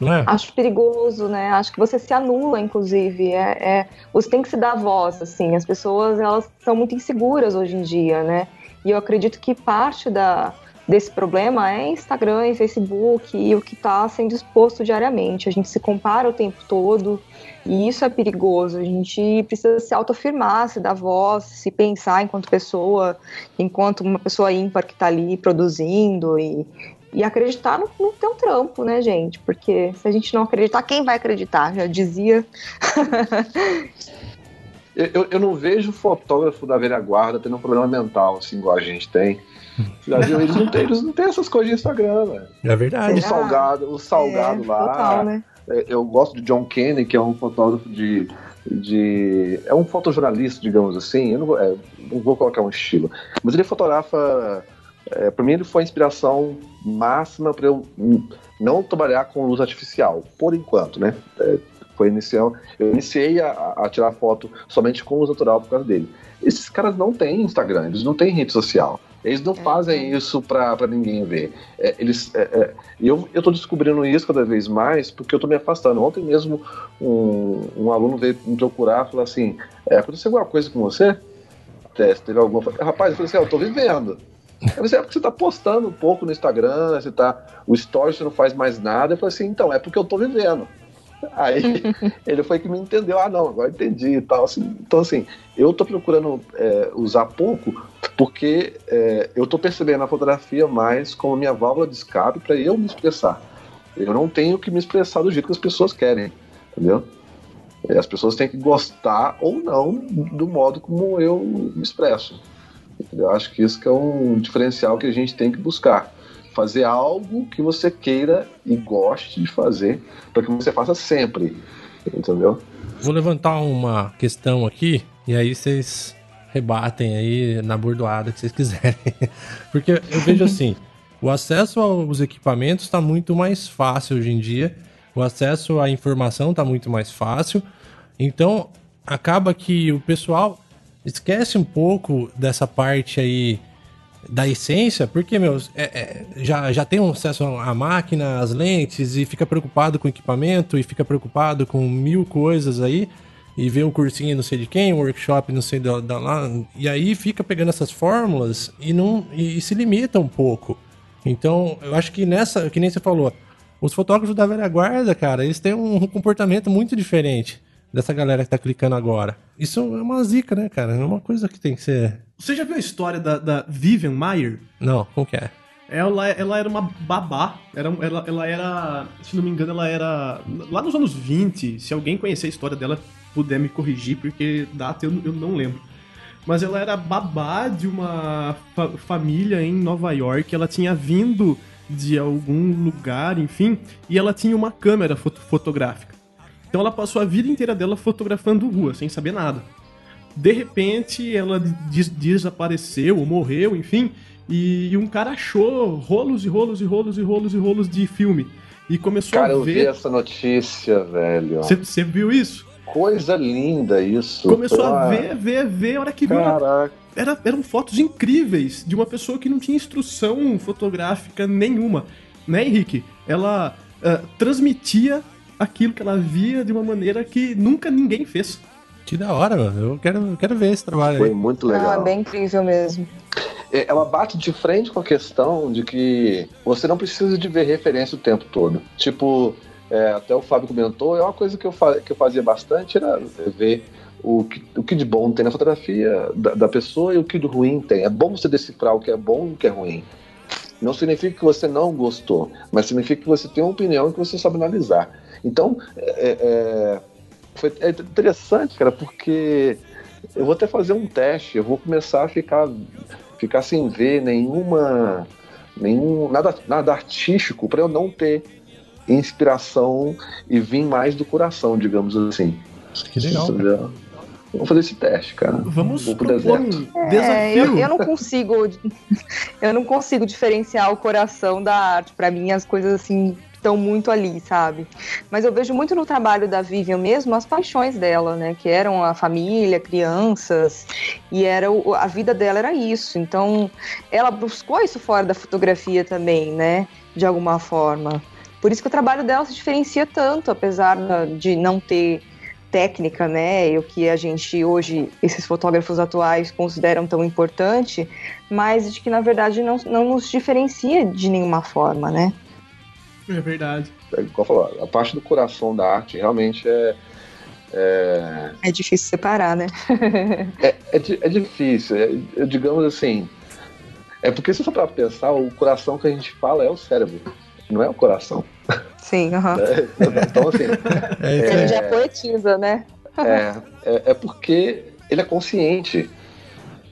Não é? Acho perigoso, né? Acho que você se anula, inclusive. É, é, você tem que se dar voz, assim. As pessoas, elas são muito inseguras hoje em dia, né? E eu acredito que parte da, desse problema é Instagram e Facebook e o que está sendo exposto diariamente. A gente se compara o tempo todo e isso é perigoso. A gente precisa se autoafirmar, se dar voz, se pensar enquanto pessoa, enquanto uma pessoa ímpar que está ali produzindo e, e acreditar no, no teu trampo, né, gente? Porque se a gente não acreditar, quem vai acreditar? Já dizia. Eu, eu, eu não vejo fotógrafo da velha guarda tendo um problema mental, assim, igual a gente tem. Já viu? Eles não têm, eles não têm essas coisas de Instagram, velho. É verdade. O salgado, o salgado É, lá. total, né? É, Eu gosto de John Kenny, que é um fotógrafo de. de é um fotojornalista, digamos assim. Eu não vou, é, não vou colocar um estilo. Mas ele fotografa. É, para mim, ele foi a inspiração máxima para eu não trabalhar com luz artificial, por enquanto, né? É, foi inicial. Eu iniciei a, a tirar foto somente com luz natural por causa dele. Esses caras não têm Instagram, eles não têm rede social. Eles não fazem isso pra, pra ninguém ver. É, eles, é, é, eu, eu tô descobrindo isso cada vez mais porque eu tô me afastando. Ontem mesmo um, um aluno veio me procurar e falou assim: é, aconteceu alguma coisa com você? É, Teve alguma Rapaz, eu falei assim: "Ah, eu tô vivendo. É porque você tá postando um pouco no Instagram, você tá. O story você não faz mais nada. Eu falei assim, então, é porque eu tô vivendo. Aí ele foi que me entendeu, ah não, agora entendi e tal. Assim, então assim, eu tô procurando é, usar pouco porque é, eu tô percebendo a fotografia mais como minha válvula de escape para eu me expressar. Eu não tenho que me expressar do jeito que as pessoas querem, entendeu? As pessoas têm que gostar ou não do modo como eu me expresso. Eu acho que isso que é um diferencial que a gente tem que buscar. Fazer algo que você queira e goste de fazer, para que você faça sempre. Entendeu? Vou levantar uma questão aqui e aí vocês rebatem aí na bordoada que vocês quiserem. Porque eu vejo assim, o acesso aos equipamentos está muito mais fácil hoje em dia, o acesso à informação está muito mais fácil. Então, acaba que o pessoal esquece um pouco dessa parte aí da essência, porque, meu, é- é, já, já tem um acesso à máquina, às lentes, e fica preocupado com equipamento, e fica preocupado com mil coisas aí, e vê um cursinho não sei de quem, um workshop não sei da, da lá, e aí fica pegando essas fórmulas e, não, e, e se limita um pouco. Então, eu acho que nessa, que nem você falou, os fotógrafos da velha guarda, cara, eles têm um comportamento muito diferente dessa galera que tá clicando agora. Isso é uma zica, né, cara? É uma coisa que tem que ser. Você já viu a história da, da Vivian Mayer? Não, como que é? Ela, ela era uma babá. Era, ela, ela era, se não me engano, ela era. Lá nos anos 20, se alguém conhecer a história dela, puder me corrigir, porque data eu, eu não lembro. Mas ela era babá de uma fa- família em Nova York. Ela tinha vindo de algum lugar, enfim, e ela tinha uma câmera foto- fotográfica. Então ela passou a vida inteira dela fotografando rua, sem saber nada. De repente, ela des- desapareceu ou morreu, enfim, e um cara achou rolos e rolos e rolos e rolos e rolos de filme. E começou Cara, a eu vi ver. essa notícia, velho. Você viu isso? Coisa linda isso. Começou Ah, a ver, ver, ver, a hora que viu. Caraca. Era, eram fotos incríveis de uma pessoa que não tinha instrução fotográfica nenhuma. Né, Henrique? Ela ah, transmitia aquilo que ela via de uma maneira que nunca ninguém fez. Que da hora, mano. Eu quero, eu quero ver esse trabalho Foi aí. muito Ah, legal. bem incrível mesmo. É, Ela bate de frente com a questão de que você não precisa de ver referência o tempo todo. Tipo, é, até o Fábio comentou, é uma coisa que eu, fa- que eu fazia bastante, era ver o que, o que de bom tem na fotografia da, da pessoa e o que de ruim tem. É bom você decifrar o que é bom e o que é ruim. Não significa que você não gostou, mas significa que você tem uma opinião e que você sabe analisar. Então, é, é, foi é interessante, cara, porque eu vou até fazer um teste, eu vou começar a ficar, ficar sem ver nenhuma, nenhum, nada, nada artístico para eu não ter inspiração e vir mais do coração, digamos assim. Que legal. Vamos fazer esse teste, cara. Vamos Vou pro deserto. um É, desafio. eu, eu não consigo. eu não consigo diferenciar o coração da arte. Pra mim, as coisas assim estão muito ali, sabe? Mas eu vejo muito no trabalho da Vivian mesmo as paixões dela, né? Que eram a família, crianças, e era o, a vida dela era isso. Então, ela buscou isso fora da fotografia também, né? De alguma forma. Por isso que o trabalho dela se diferencia tanto, apesar de não ter técnica, né? E o que a gente hoje, esses fotógrafos atuais, consideram tão importante, mas de que na verdade não, não nos diferencia de nenhuma forma, né? É verdade. É, igual falar, a parte do coração da arte realmente é. É, é difícil separar, né? é, é, é, difícil. É, digamos assim. É porque se for para pensar, o coração que a gente fala é o cérebro, não é o coração. Sim, uhum. é, então assim. Ele já poetiza, né? é, é, é porque ele é consciente.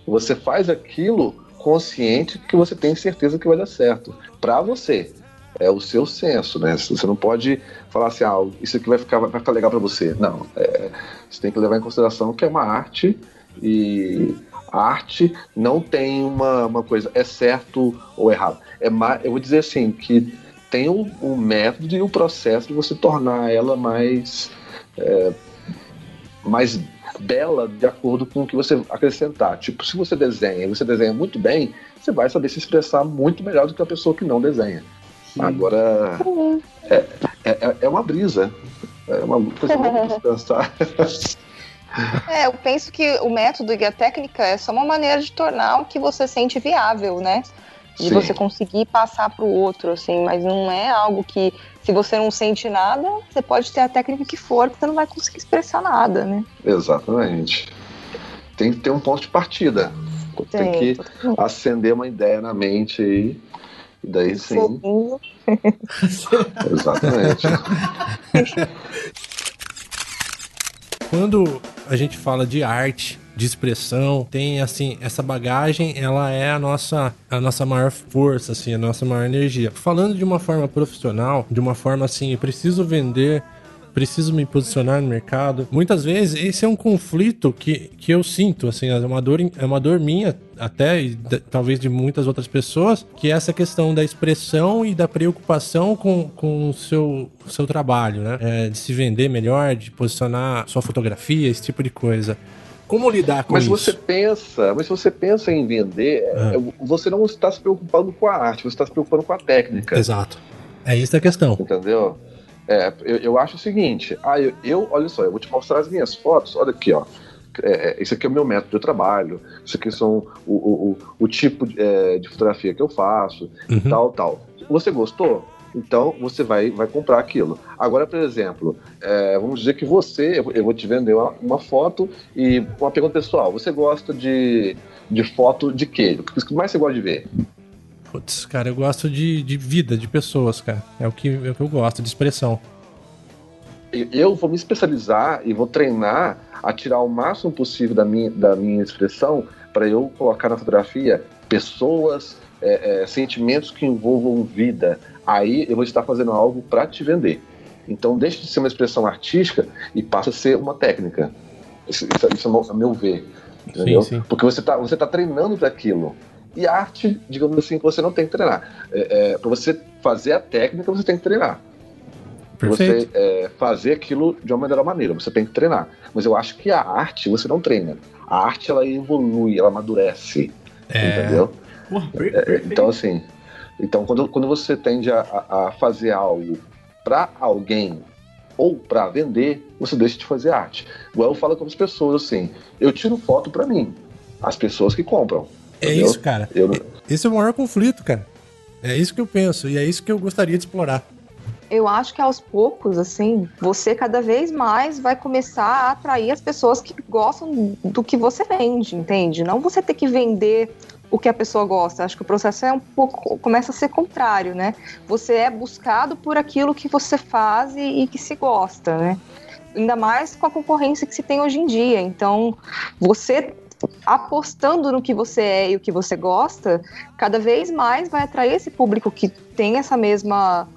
Você faz aquilo consciente que você tem certeza que vai dar certo. Para você é o seu senso, né? Você não pode falar assim, ah, isso aqui vai ficar, vai ficar legal para você. Não, é, você tem que levar em consideração que é uma arte e a arte não tem uma, uma coisa, é certo ou errado. É mais, eu vou dizer assim, que tem o, o método e o processo de você tornar ela mais, é, mais bela de acordo com o que você acrescentar. Tipo, se você desenha e você desenha muito bem, você vai saber se expressar muito melhor do que a pessoa que não desenha. Agora, é, é, é, é, uma brisa. É uma coisa muito pensar. É, eu penso que o método e a técnica é só uma maneira de tornar o que você sente viável, né? De Sim. você conseguir passar para o outro, assim, mas não é algo que, se você não sente nada, você pode ter a técnica que for, que você não vai conseguir expressar nada, né? Exatamente. Tem que ter um ponto de partida. Tem, Tem que acender uma ideia na mente aí e daí sim. Exatamente. Quando a gente fala de arte, de expressão, tem assim, essa bagagem, ela é a nossa a nossa maior força, assim, a nossa maior energia. Falando de uma forma profissional, de uma forma assim, eu preciso vender preciso me posicionar no mercado. Muitas vezes esse é um conflito que, que eu sinto, assim, é uma dor, é uma dor minha até, e de, talvez de muitas outras pessoas, que é essa questão da expressão e da preocupação com, com o seu, seu trabalho, né? É, de se vender melhor, de posicionar sua fotografia, esse tipo de coisa. Como lidar com mas isso? Mas você pensa, mas se você pensa em vender, é. é. você não está se preocupando com a arte, você está se preocupando com a técnica. Exato. É isso a questão. Entendeu? É, eu, eu, acho o seguinte, ah, eu, eu, olha só, eu vou te mostrar as minhas fotos, olha aqui, ó. É, é esse aqui é o meu método de trabalho, isso aqui são o, o, o, o tipo de, é, de, fotografia que eu faço, uhum. tal, tal. Você gostou? Então você vai, vai comprar aquilo. Agora, por exemplo, é, vamos dizer que você, eu vou te vender uma, uma, foto e uma pergunta pessoal: você gosta de, de foto de quê? O que mais você gosta de ver? Putz, cara, eu gosto de, de vida, de pessoas, cara. É o, que, é o que eu gosto, de expressão. Eu vou me especializar e vou treinar a tirar o máximo possível da minha, da minha expressão para eu colocar na fotografia pessoas, é, é, sentimentos que envolvam vida. Aí eu vou estar fazendo algo para te vender. Então deixa de ser uma expressão artística e passa a ser uma técnica. Isso, isso, isso é o meu ver. Entendeu? Sim, sim. Porque você está você tá treinando para aquilo. E arte, digamos assim, que você não tem que treinar. É, é, para você fazer a técnica, você tem que treinar. Para você é, fazer aquilo de uma melhor maneira, você tem que treinar. Mas eu acho que a arte você não treina. A arte ela evolui, ela amadurece. É... Entendeu? Porra, é, então, assim. Então, quando, quando você tende a, a fazer algo para alguém ou para vender, você deixa de fazer arte. Igual eu falo com as pessoas assim: eu tiro foto para mim, as pessoas que compram. É entendeu? isso, cara. Eu... Esse é o maior conflito, cara. É isso que eu penso e é isso que eu gostaria de explorar. Eu acho que aos poucos, assim, você cada vez mais vai começar a atrair as pessoas que gostam do que você vende, entende? Não você ter que vender o que a pessoa gosta. Acho que o processo é um pouco começa a ser contrário, né? Você é buscado por aquilo que você faz e, e que se gosta, né? Ainda mais com a concorrência que se tem hoje em dia. Então, você apostando no que você é e o que você gosta, cada vez mais vai atrair esse público que tem essa mesma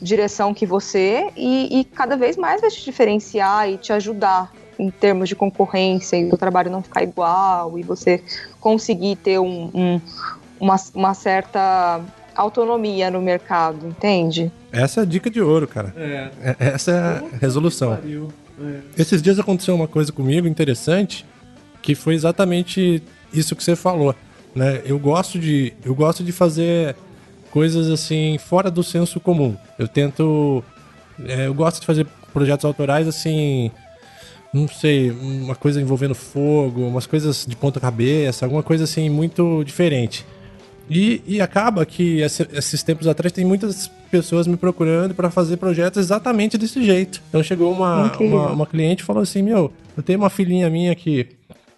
direção que você e, e cada vez mais vai te diferenciar e te ajudar em termos de concorrência e o trabalho não ficar igual e você conseguir ter um, um, uma, uma certa autonomia no mercado, entende? Essa é a dica de ouro, cara. É. É- Essa é a resolução. É. Esses dias aconteceu uma coisa comigo interessante, que foi exatamente isso que você falou, né? Eu gosto de, eu gosto de fazer coisas assim fora do senso comum. Eu tento, é, eu gosto de fazer projetos autorais assim, não sei, uma coisa envolvendo fogo, umas coisas de ponta cabeça, alguma coisa assim muito diferente. E, e acaba que esse- esses tempos atrás tem muitas pessoas me procurando para fazer projetos exatamente desse jeito. Então chegou uma, uma, uma cliente e falou assim: Meu, eu tenho uma filhinha minha que,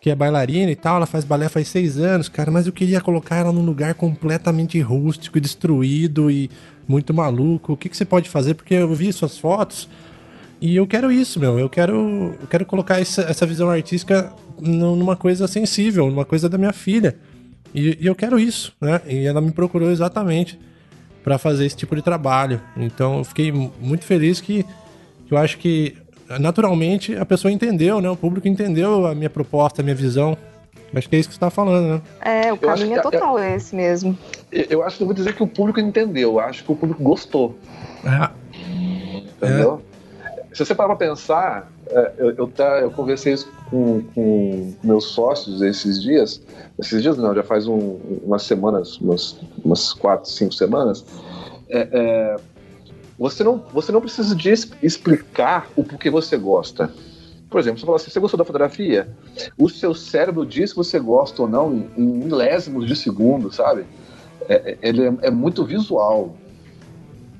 que é bailarina e tal, ela faz balé faz seis anos, cara, mas eu queria colocar ela num lugar completamente rústico, e destruído e muito maluco. O que, que você pode fazer? Porque eu vi suas fotos. E eu quero isso, meu. Eu quero, eu quero colocar essa, essa visão artística nu- numa coisa sensível, numa coisa da minha filha. E, e eu quero isso, né? E ela me procurou exatamente para fazer esse tipo de trabalho. Então eu fiquei mu- muito feliz que, que eu acho que naturalmente a pessoa entendeu, né? O público entendeu a minha proposta, a minha visão. Acho que é isso que você tá falando, né? É, o caminho é que- total esse mesmo. Eu eu acho que eu vou dizer que o público entendeu, eu acho que o público gostou. É. Entendeu? Se você parar pra pensar, é, eu, eu, tá- eu conversei isso com, com meus sócios esses dias. Esses dias não, já faz um- umas semanas, umas, umas quatro, cinco semanas. É, é, você, não, você não precisa de explicar o porquê você gosta. Por exemplo, você fala assim, você gostou da fotografia? O seu cérebro diz se você gosta ou não em, milésimos de segundo, sabe? É, é- ele é- é muito visual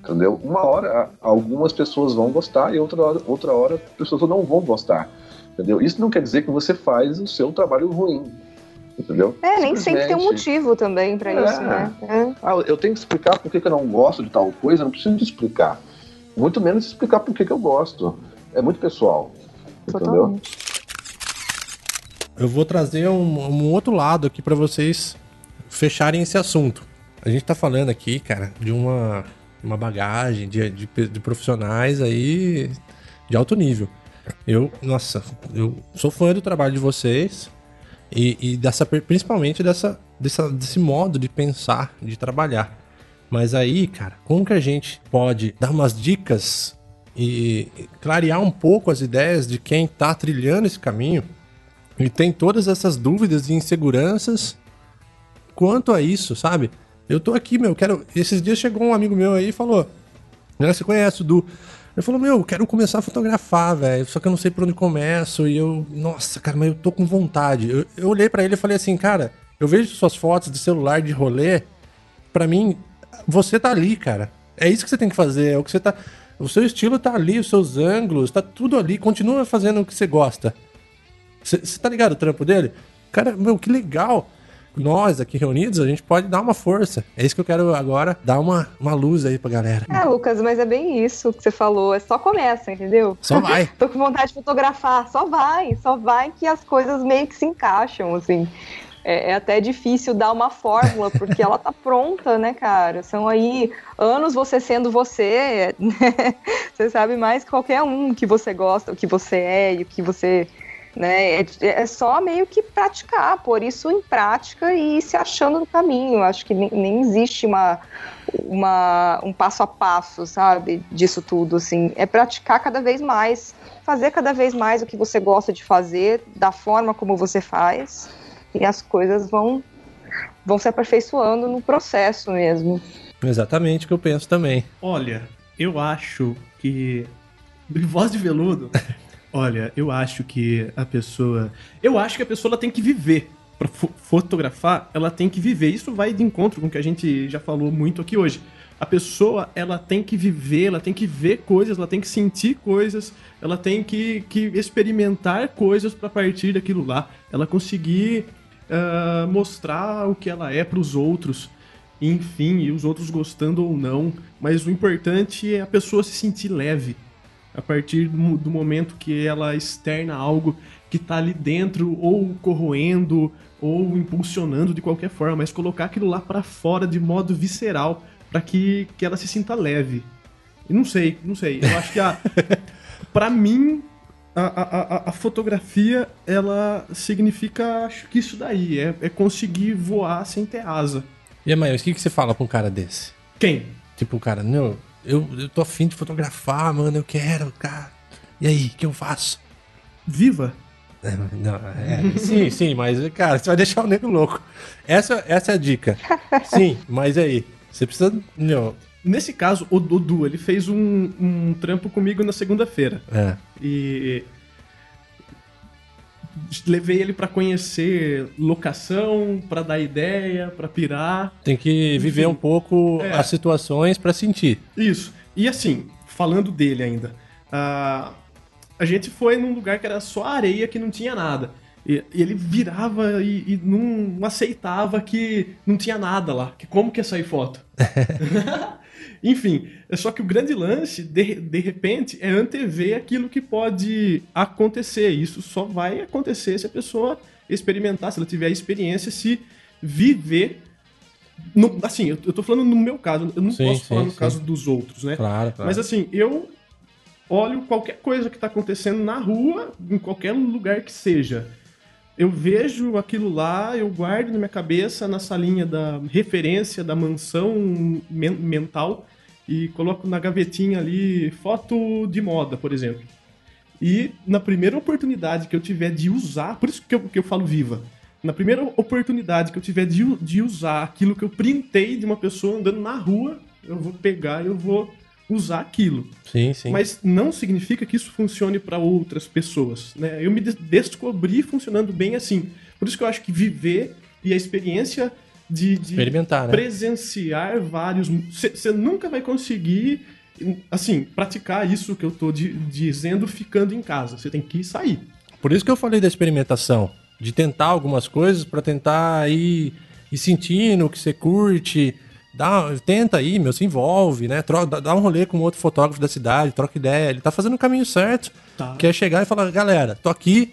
entendeu? Uma hora algumas pessoas vão gostar e outra hora, outra hora as pessoas não vão gostar, entendeu? Isso não quer dizer que você faz o seu trabalho ruim, entendeu? É, nem sempre tem um motivo também pra É. isso, né? É. Ah, eu tenho que explicar por que, que eu não gosto de tal coisa, eu não preciso de explicar. Muito menos explicar por que, que eu gosto. É muito pessoal, entendeu? Totalmente. Eu vou trazer um, um outro lado aqui pra vocês fecharem esse assunto. A gente tá falando aqui, cara, de uma, uma bagagem de, de, de profissionais aí de alto nível. Eu, nossa, eu sou fã do trabalho de vocês e, e dessa, principalmente dessa, dessa, desse modo de pensar, de trabalhar. Mas aí, cara, como que a gente pode dar umas dicas e clarear um pouco as ideias de quem tá trilhando esse caminho e tem todas essas dúvidas e inseguranças quanto a isso, sabe? Eu tô aqui, meu, quero. Esses dias chegou um amigo meu aí e falou: né, Você conhece o Du? Ele falou: Meu, eu quero começar a fotografar, velho. Só que eu não sei por onde começo. E eu, nossa, cara, mas eu tô com vontade. Eu, eu olhei pra ele e falei assim: Cara, eu vejo suas fotos de celular de rolê. Pra mim, você tá ali, cara. É isso que você tem que fazer. É o que você tá. O seu estilo tá ali, os seus ângulos, tá tudo ali. Continua fazendo o que você gosta. Você tá ligado o trampo dele? Cara, meu, que legal. Nós aqui reunidos, a gente pode dar uma força. É isso que eu quero agora, dar uma, uma luz aí pra galera. É, Lucas, mas é bem isso que você falou. É só começa, entendeu? Só vai. Tô com vontade de fotografar. Só vai, só vai que as coisas meio que se encaixam, assim. É, é até difícil dar uma fórmula, porque ela tá pronta, né, cara? São aí anos você sendo você, né? Você sabe mais que qualquer um que você gosta, o que você é e o que você. Né? É, é só meio que praticar, pôr isso em prática e ir se achando no caminho. Acho que nem, nem existe uma, uma, um passo a passo, sabe, disso tudo, assim. É praticar cada vez mais, fazer cada vez mais o que você gosta de fazer, da forma como você faz, e as coisas vão, vão se aperfeiçoando no processo mesmo. Exatamente o que eu penso também. Olha, eu acho que. Voz de veludo. Olha, eu acho que a pessoa. Eu acho que a pessoa tem que viver. Fo- fotografar, ela tem que viver. Isso vai de encontro com o que a gente já falou muito aqui hoje. A pessoa, ela tem que viver, ela tem que ver coisas, ela tem que sentir coisas, ela tem que, que experimentar coisas para partir daquilo lá. Ela conseguir ah, mostrar o que ela é para os outros enfim, e os outros gostando ou não, mas o importante é a pessoa se sentir leve a partir do, mo- do momento que ela externa algo que tá ali dentro, ou corroendo, ou impulsionando de qualquer forma, mas colocar aquilo lá para fora de modo visceral, para que, que ela se sinta leve. E não sei, não sei. Eu acho que a. pra mim, a, a, a- fotografia, ela significa, acho que isso daí, é, é conseguir voar sem ter asa. E mas o que, que você fala pra um cara desse? Quem? Tipo, o cara, não, eu, eu tô afim de fotografar, mano, eu quero, cara. E aí, o que eu faço? Viva! É, não, é, sim, sim, mas, cara, você vai deixar o nego louco. Essa, essa é a dica. Sim, mas aí, você precisa. Não, Nesse caso, o Dudu, ele fez um, um trampo comigo na segunda-feira. é. E levei ele pra conhecer locação, pra dar ideia, pra pirar. Tem que viver um pouco É. as situações pra sentir. Isso. E assim, falando dele ainda, ah, a gente foi num lugar que era só areia, que não tinha nada. E, e ele virava e, e não, não aceitava que não tinha nada lá. Que como que ia sair foto? Enfim, é só que o grande lance, de, de repente, é antever aquilo que pode acontecer. Isso só vai acontecer se a pessoa experimentar, se ela tiver a experiência, se viver. no- assim, eu, eu tô falando no meu caso, eu não Sim, posso falar sim, no sim. caso dos outros, né? Claro, claro. Mas assim, eu olho qualquer coisa que tá acontecendo na rua, em qualquer lugar que seja. Eu vejo aquilo lá, eu guardo na minha cabeça, na salinha da referência da mansão men- mental e coloco na gavetinha ali foto de moda, por exemplo. E na primeira oportunidade que eu tiver de usar, por isso que eu, que eu falo viva, na primeira oportunidade que eu tiver de, de usar aquilo que eu printei de uma pessoa andando na rua, eu vou pegar e eu vou usar aquilo. Sim, sim. Mas não significa que isso funcione para outras pessoas, né? Eu me des- descobri funcionando bem assim. Por isso que eu acho que viver e a experiência de, de Experimentar, né? presenciar vários, você nunca vai conseguir assim praticar isso que eu tô di- dizendo ficando em casa. Você tem que sair. Por isso que eu falei da experimentação. De tentar algumas coisas pra tentar ir, ir sentindo o que você curte. Dá, tenta aí, meu, se envolve, né? Tro- dá, dá um rolê com outro fotógrafo da cidade, troca ideia. Ele tá fazendo o caminho certo. Tá. Que é chegar e falar, galera, tô aqui.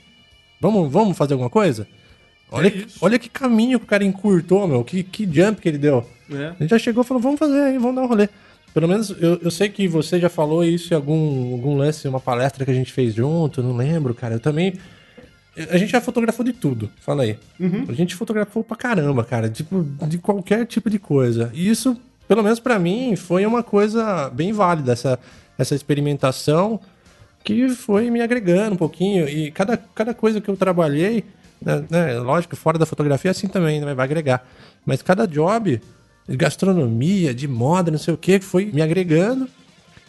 Vamos, vamos fazer alguma coisa? Olha, É que- olha que caminho que o cara encurtou, meu. Que, que jump que ele deu. né? Ele já chegou e falou, vamos fazer aí, vamos dar um rolê. Pelo menos eu, eu sei que você já falou isso em algum, algum lance, uma palestra que a gente fez junto, não lembro, cara. Eu também. A gente já fotografou de tudo, fala aí. A gente fotografou pra caramba, cara, tipo, de qualquer tipo de coisa. E isso, pelo menos pra mim, foi uma coisa bem válida, essa, essa experimentação que foi me agregando um pouquinho. E cada, cada coisa que eu trabalhei, né, né, lógico, fora da fotografia é assim também, né, vai agregar. Mas cada job, de gastronomia, de moda, não sei o que, foi me agregando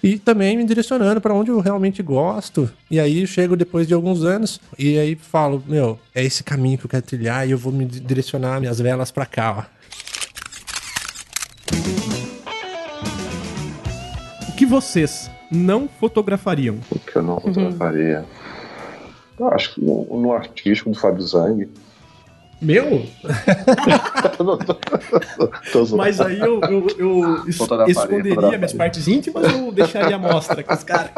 e também me direcionando para onde eu realmente gosto. E aí eu chego depois de alguns anos e aí falo, meu, é esse caminho que eu quero trilhar e eu vou me di- direcionar minhas velas para cá, ó. O que vocês não fotografariam? O que eu não fotografaria? Eu acho que no, no artístico do Fábio Zang. Meu? Tô- tô- tô. Mas aí eu, eu, eu es- esconderia minhas partes íntimas ou deixaria à mostra com os caras?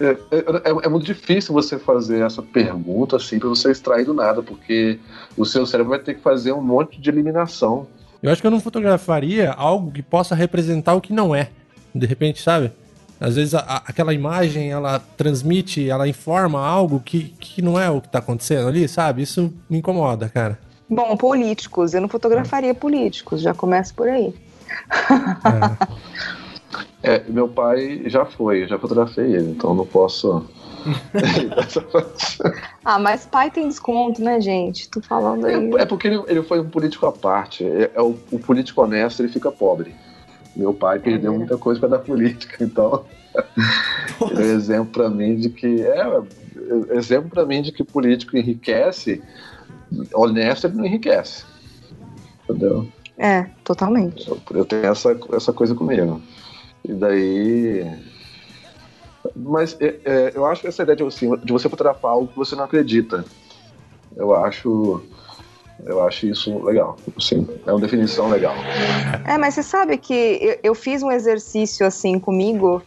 É, é- é muito difícil você fazer essa pergunta assim pra você extrair do nada, porque o seu cérebro vai ter que fazer um monte de eliminação. Eu acho que eu não fotografaria algo que possa representar o que não é. De repente, sabe? Às vezes a- a- aquela imagem ela transmite, ela informa algo que, que não é o que tá acontecendo ali, sabe? Isso me incomoda, cara. Bom, políticos. Eu não fotografaria políticos. Já começa por aí. É, meu pai já foi, eu já fotografei ele, então não posso. Ah, mas pai tem desconto, né, gente? Tô falando aí. É, é porque ele, ele foi um político à parte. É, é o, o político honesto ele fica pobre. Meu pai perdeu muita coisa para da política, então é um exemplo para mim de que é é exemplo para mim de que político enriquece, honesto ele não enriquece, entendeu? É, totalmente. Eu tenho essa, essa coisa comigo. E daí. Mas é, é, eu acho que essa ideia de, assim, de você fotografar algo que você não acredita. Eu acho. Eu acho isso legal. Assim, é uma definição legal. É, mas você sabe que eu, eu fiz um exercício assim comigo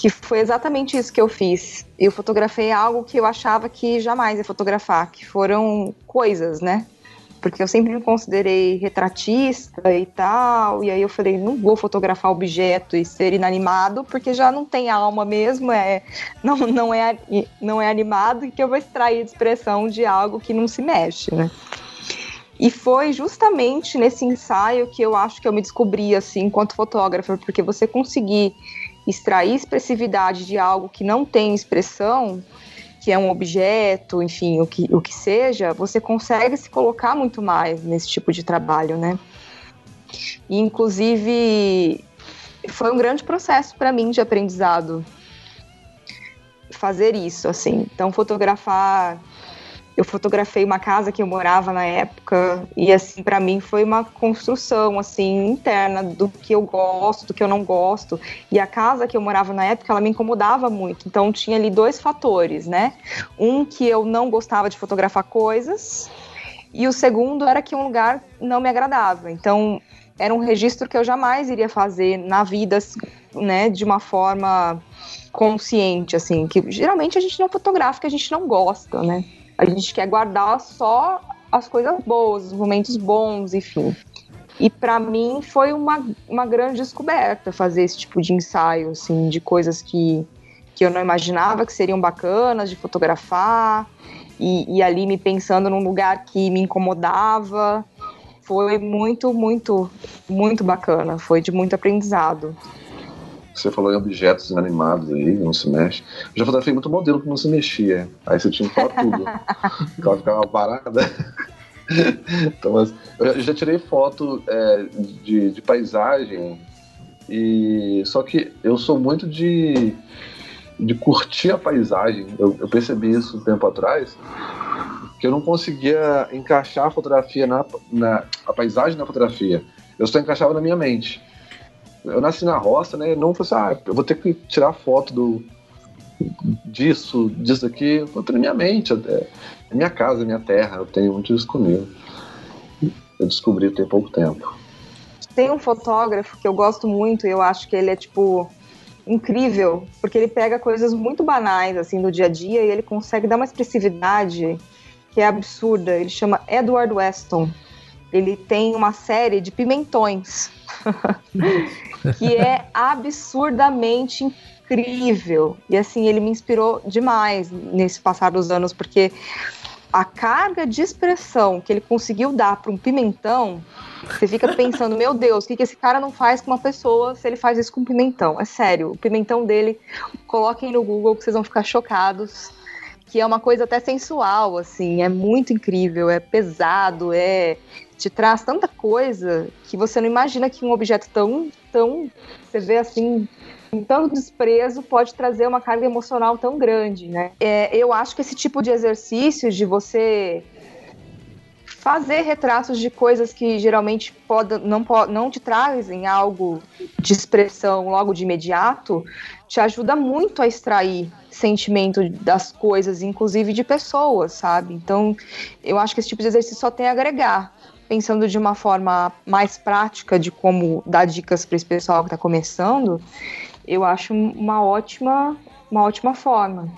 que foi exatamente isso que eu fiz. Eu fotografei algo que eu achava que jamais ia fotografar, que foram coisas, né? Porque eu sempre me considerei retratista e tal, e aí eu falei, não vou fotografar objeto e ser inanimado, porque já não tem alma mesmo, é não, não, é, não é animado, e que eu vou extrair expressão de algo que não se mexe, né? E foi justamente nesse ensaio que eu acho que eu me descobri assim enquanto fotógrafa, porque você conseguir extrair expressividade de algo que não tem expressão, que é um objeto, enfim, o que, o que seja, você consegue se colocar muito mais nesse tipo de trabalho, né? E, inclusive, foi um grande processo para mim de aprendizado fazer isso, assim. Então, fotografar eu fotografei uma casa que eu morava na época e assim para mim foi uma construção assim interna do que eu gosto, do que eu não gosto. E a casa que eu morava na época, ela me incomodava muito. Então tinha ali dois fatores, né? Um que eu não gostava de fotografar coisas e o segundo era que um lugar não me agradava. Então era um registro que eu jamais iria fazer na vida, né, de uma forma consciente, assim, que geralmente a gente não fotografa que a gente não gosta, né? A gente quer guardar só as coisas boas, os momentos bons, enfim. E para mim foi uma, uma grande descoberta fazer esse tipo de ensaio, assim, de coisas que, que eu não imaginava que seriam bacanas de fotografar. E, e ali me pensando num lugar que me incomodava. Foi muito, muito, muito bacana. Foi de muito aprendizado. Você falou em objetos inanimados aí, não se mexe. Eu já fotografei muito modelo que não se mexia. Aí você tinha que falar tudo. ela ficava parada. então, mas, eu já tirei foto é, de, de paisagem e só que eu sou muito de, de curtir a paisagem. Eu, eu percebi isso um tempo atrás que eu não conseguia encaixar a fotografia na, na a paisagem na fotografia. Eu só encaixava na minha mente eu nasci na roça, né? Não falei assim, ah, eu vou ter que tirar foto do disso, disso aqui. Eu tô na minha mente, é, é minha casa, é minha terra, eu tenho muito isso comigo. Eu descobri tem pouco tempo. Tem um fotógrafo que eu gosto muito e eu acho que ele é tipo incrível, porque ele pega coisas muito banais assim do dia a dia e ele consegue dar uma expressividade que é absurda. Ele chama Edward Weston. Ele tem uma série de pimentões que é absurdamente incrível. E assim, ele me inspirou demais nesse passar dos anos, porque a carga de expressão que ele conseguiu dar para um pimentão, você fica pensando, meu Deus, o que, que esse cara não faz com uma pessoa se ele faz isso com um pimentão? É sério, o pimentão dele, coloquem no Google que vocês vão ficar chocados. Que é uma coisa até sensual, assim, é muito incrível, é pesado, é te traz tanta coisa que você não imagina que um objeto tão, tão, você vê assim, com tanto desprezo pode trazer uma carga emocional tão grande, né? É, eu acho que esse tipo de exercício de você fazer retratos de coisas que geralmente pode, não, não te trazem algo de expressão logo de imediato, te ajuda muito a extrair sentimento das coisas, inclusive de pessoas, sabe? Então, eu acho que esse tipo de exercício só tem a agregar pensando de uma forma mais prática de como dar dicas para esse pessoal que está começando, eu acho uma ótima, uma ótima forma.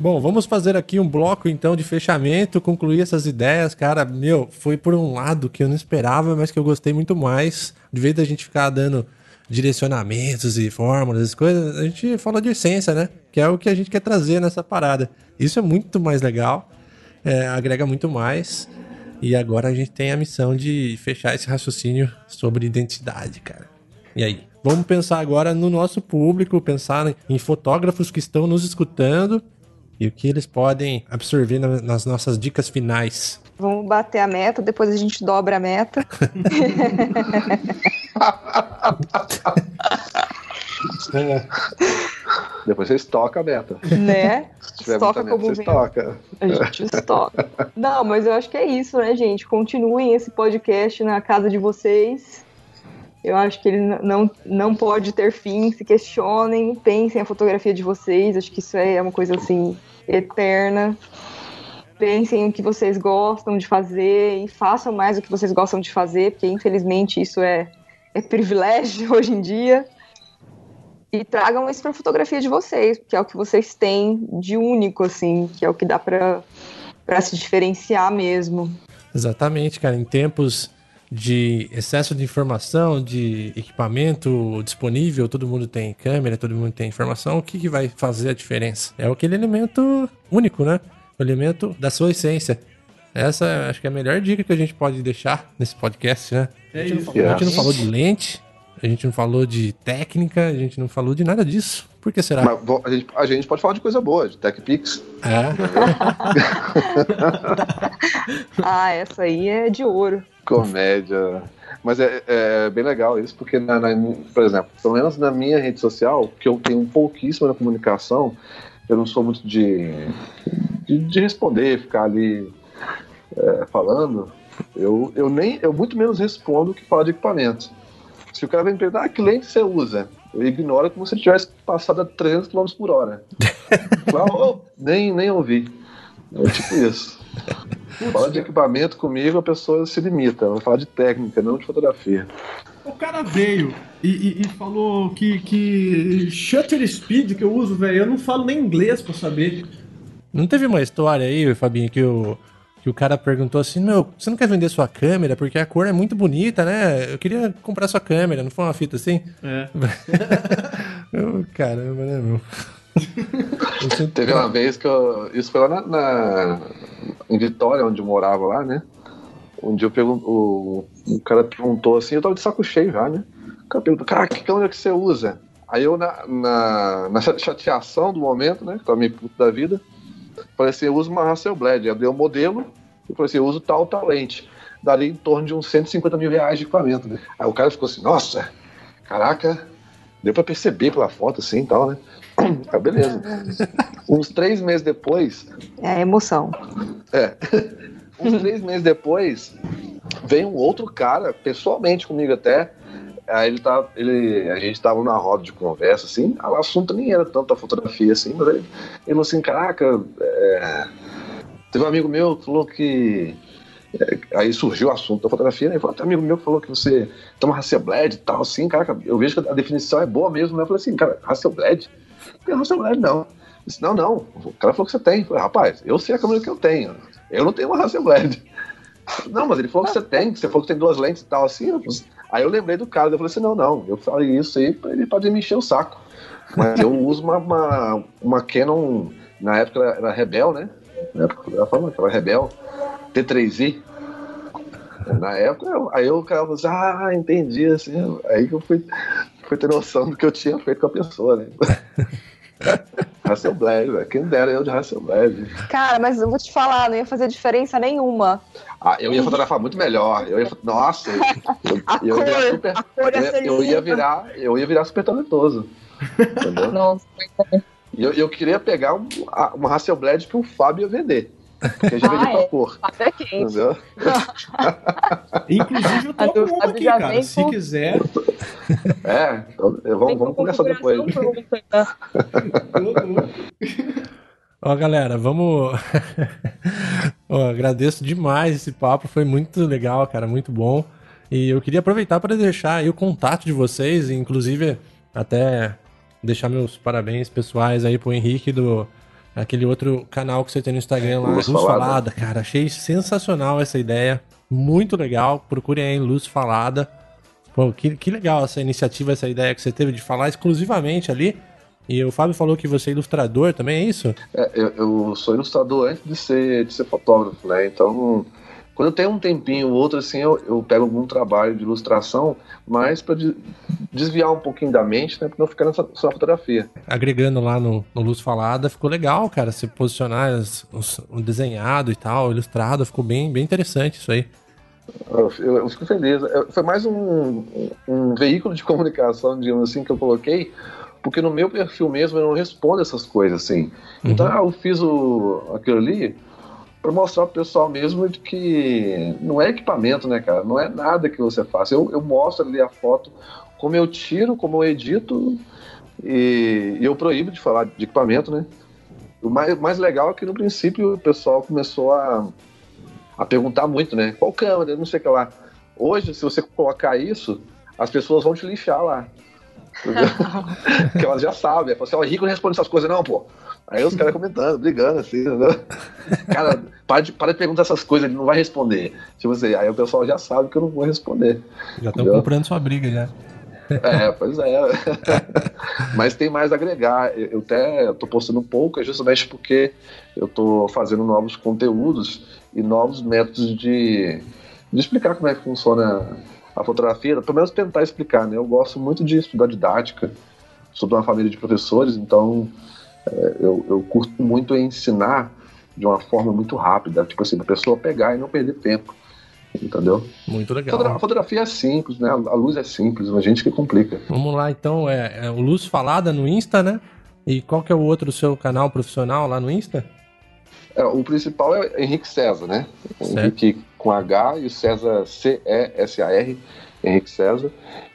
Bom, vamos fazer aqui um bloco então de fechamento, concluir essas ideias, cara. Meu, foi por um lado que eu não esperava, mas que eu gostei muito mais. De vez da gente ficar dando direcionamentos e fórmulas, coisas, a gente fala de essência, né? Que é o que a gente quer trazer nessa parada. Isso é muito mais legal, é, agrega muito mais. E agora a gente tem a missão de fechar esse raciocínio sobre identidade, cara. E aí? Vamos pensar agora no nosso público, pensar em fotógrafos que estão nos escutando e o que eles podem absorver nas nossas dicas finais. Vamos bater a meta, depois a gente dobra a meta. é. Depois você estoca a meta. Né? Estoca meta, como estoca. A gente estoca. Não, mas eu acho que é isso, né, gente? Continuem esse podcast na casa de vocês. Eu acho que ele não, não pode ter fim. Se questionem, pensem a fotografia de vocês. Acho que isso é uma coisa assim eterna. Pensem o que vocês gostam de fazer e façam mais o que vocês gostam de fazer, porque infelizmente isso é, é privilégio hoje em dia e tragam isso para a fotografia de vocês, que é o que vocês têm de único, assim, que é o que dá para se diferenciar mesmo. Exatamente, cara. Em tempos de excesso de informação, de equipamento disponível, todo mundo tem câmera, todo mundo tem informação, o que, que vai fazer a diferença? É aquele elemento único, né? O elemento da sua essência. Essa acho que é a melhor dica que a gente pode deixar nesse podcast, né? É isso. a gente não falou de lente, a gente não falou de técnica, a gente não falou de nada disso. Por que será? Mas a gente, a gente pode falar de coisa boa, de TechPix. É. Ah, essa aí é de ouro. Comédia. Mas é, é bem legal isso, porque, na, na- por exemplo, pelo menos na minha rede social, que eu tenho pouquíssimo na comunicação, eu não sou muito de, de, de responder, ficar ali é, falando. Eu, eu, nem, eu muito menos respondo que fala de equipamento. Se o cara vem me perguntar, ah, que lente você usa? Eu ignoro como se ele tivesse passado a 300 km por hora. "Oh, nem, nem ouvi. É tipo isso. Fala de equipamento comigo, a pessoa se limita. Ela fala de técnica, não de fotografia. O cara veio e, e- e falou que, que shutter speed que eu uso, velho, eu não falo nem inglês pra saber. Não teve uma história aí, Fabinho, que o, que o cara perguntou assim: Meu, você não quer vender sua câmera? Porque a cor é muito bonita, né? Eu queria comprar sua câmera, não foi uma fita assim? É. Eu, caramba, né, meu? Sempre- Teve uma vez que eu. Isso foi lá na, na- em Vitória, onde eu morava lá, né? Um dia eu pergun- o, o cara perguntou assim, eu tava de saco cheio já, né? O cara perguntou, cara, que câmera que você usa? Aí eu, na, na, na chateação do momento, né? Que tava meio puto da vida, falei assim, eu uso uma Hasselblad. Eu dei o modelo e falei assim, eu uso tal, tal lente. Daria em torno de uns 150 mil reais de equipamento, né? Aí o cara ficou assim, nossa, caraca, deu pra perceber pela foto assim e tal, né? Ah, beleza. Uns três meses depois, É emoção. é, uns três meses depois, veio um outro cara, pessoalmente comigo até. Aí ele tá, ele, a gente tava na roda de conversa, assim, o assunto nem era tanto a fotografia, assim, mas ele, ele falou assim, caraca, é, teve um amigo meu que falou que. é, aí surgiu o assunto da fotografia, né? Falou, um amigo meu falou que você tem uma Hasselblad e tal, assim, caraca, eu vejo que a definição é boa mesmo, né? Eu falei assim, cara, Hasselblad? Não tem Hasselblad, não. Eu disse, não, não, o cara falou que você tem. Eu falei, rapaz, eu sei a câmera que eu tenho. Eu não tenho uma Hasselblad. Não, mas ele falou que você tem, que você falou que tem duas lentes e tal, assim. eu Aí eu lembrei do cara, eu falei assim, não, não, eu falei isso aí ele pode me encher o saco. Mas eu uso uma, uma, uma Canon, na época era, era Rebel, né? Na época ela falou que era Rebel, T3i. Na época, eu- aí o cara falou assim, ah, entendi, assim, aí que eu fui, fui ter noção do que eu tinha feito com a pessoa, né? Hasselblad, velho. quem dera eu de Hasselblad. Cara, mas eu vou te falar, não ia fazer diferença nenhuma. Ah, eu ia fotografar muito melhor. Eu ia, nossa, eu, A eu, ia super, eu, eu ia virar, eu ia virar super talentoso. Entendeu? Nossa. E eu, eu queria pegar um, uma Hasselblad que o Fábio ia vender. Porque já Ah, é. pra cor. Até quente. Entendeu? Inclusive, eu tô com uma aqui, cara. Se quiser. É, então, eu- vamos, vamos conversar depois. Ó, galera, vamos. Ó, agradeço demais esse papo, foi muito legal, cara, muito bom. E eu queria aproveitar para deixar aí o contato de vocês, inclusive até deixar meus parabéns pessoais aí pro Henrique do aquele outro canal que você tem no Instagram lá, Luz Luz, Falada. Falada. cara. Achei sensacional essa ideia, muito legal. Procurem aí Luz Falada. Pô, que, que legal essa iniciativa, essa ideia que você teve de falar exclusivamente ali. E o Fábio falou que você é ilustrador também, é isso? É, eu, eu sou ilustrador antes de ser, de ser fotógrafo, né? Então, quando eu tenho um tempinho ou outro, assim, eu, eu pego algum trabalho de ilustração, mas para desviar um pouquinho da mente, né? Pra não ficar nessa só fotografia. agregando lá no, no Luz Falada, ficou legal, cara. Se posicionar os- os- o desenhado e tal, ilustrado, ficou bem, bem interessante isso aí. Eu, eu- eu fico feliz. Eu- foi mais um, um veículo de comunicação, digamos assim, que eu coloquei, porque no meu perfil mesmo eu não respondo essas coisas, assim. Então, ah, eu fiz o, aquilo ali para mostrar pro pessoal mesmo de que não é equipamento, né, cara? Não é nada que você faça. Eu, eu mostro ali a foto, como eu tiro, como eu edito, e, e eu proíbo de falar de equipamento, né? O mais, mais legal é que no princípio o pessoal começou a, a perguntar muito, né? Qual câmera? Não sei o que lá. Hoje, se você colocar isso, as pessoas vão te lixar lá. Porque elas já sabem. É assim, o Rico não responde essas coisas, não, pô. Aí os caras comentando, brigando, assim, entendeu? Cara, para de, para de perguntar essas coisas, ele não vai responder. Tipo assim, aí o pessoal já sabe que eu não vou responder. Já estão comprando sua briga já. É, pois é. Mas tem mais a agregar. Eu até tô postando pouco, é justamente porque eu tô fazendo novos conteúdos e novos métodos de, de explicar como é que funciona a fotografia, pelo menos tentar explicar, né? Eu gosto muito de estudar didática, sou de uma família de professores, então eu, eu curto muito ensinar de uma forma muito rápida, tipo assim, a pessoa pegar e não perder tempo. Entendeu? Muito legal. A fotografia é simples, né? A luz é simples, a gente que complica. Vamos lá, então, é, é o Luz Falada no Insta, né? E qual que é o outro seu canal profissional lá no Insta? É, o principal é Henrique César, né? Certo. Henrique com H e o César C-E-S-A-R, Henrique César,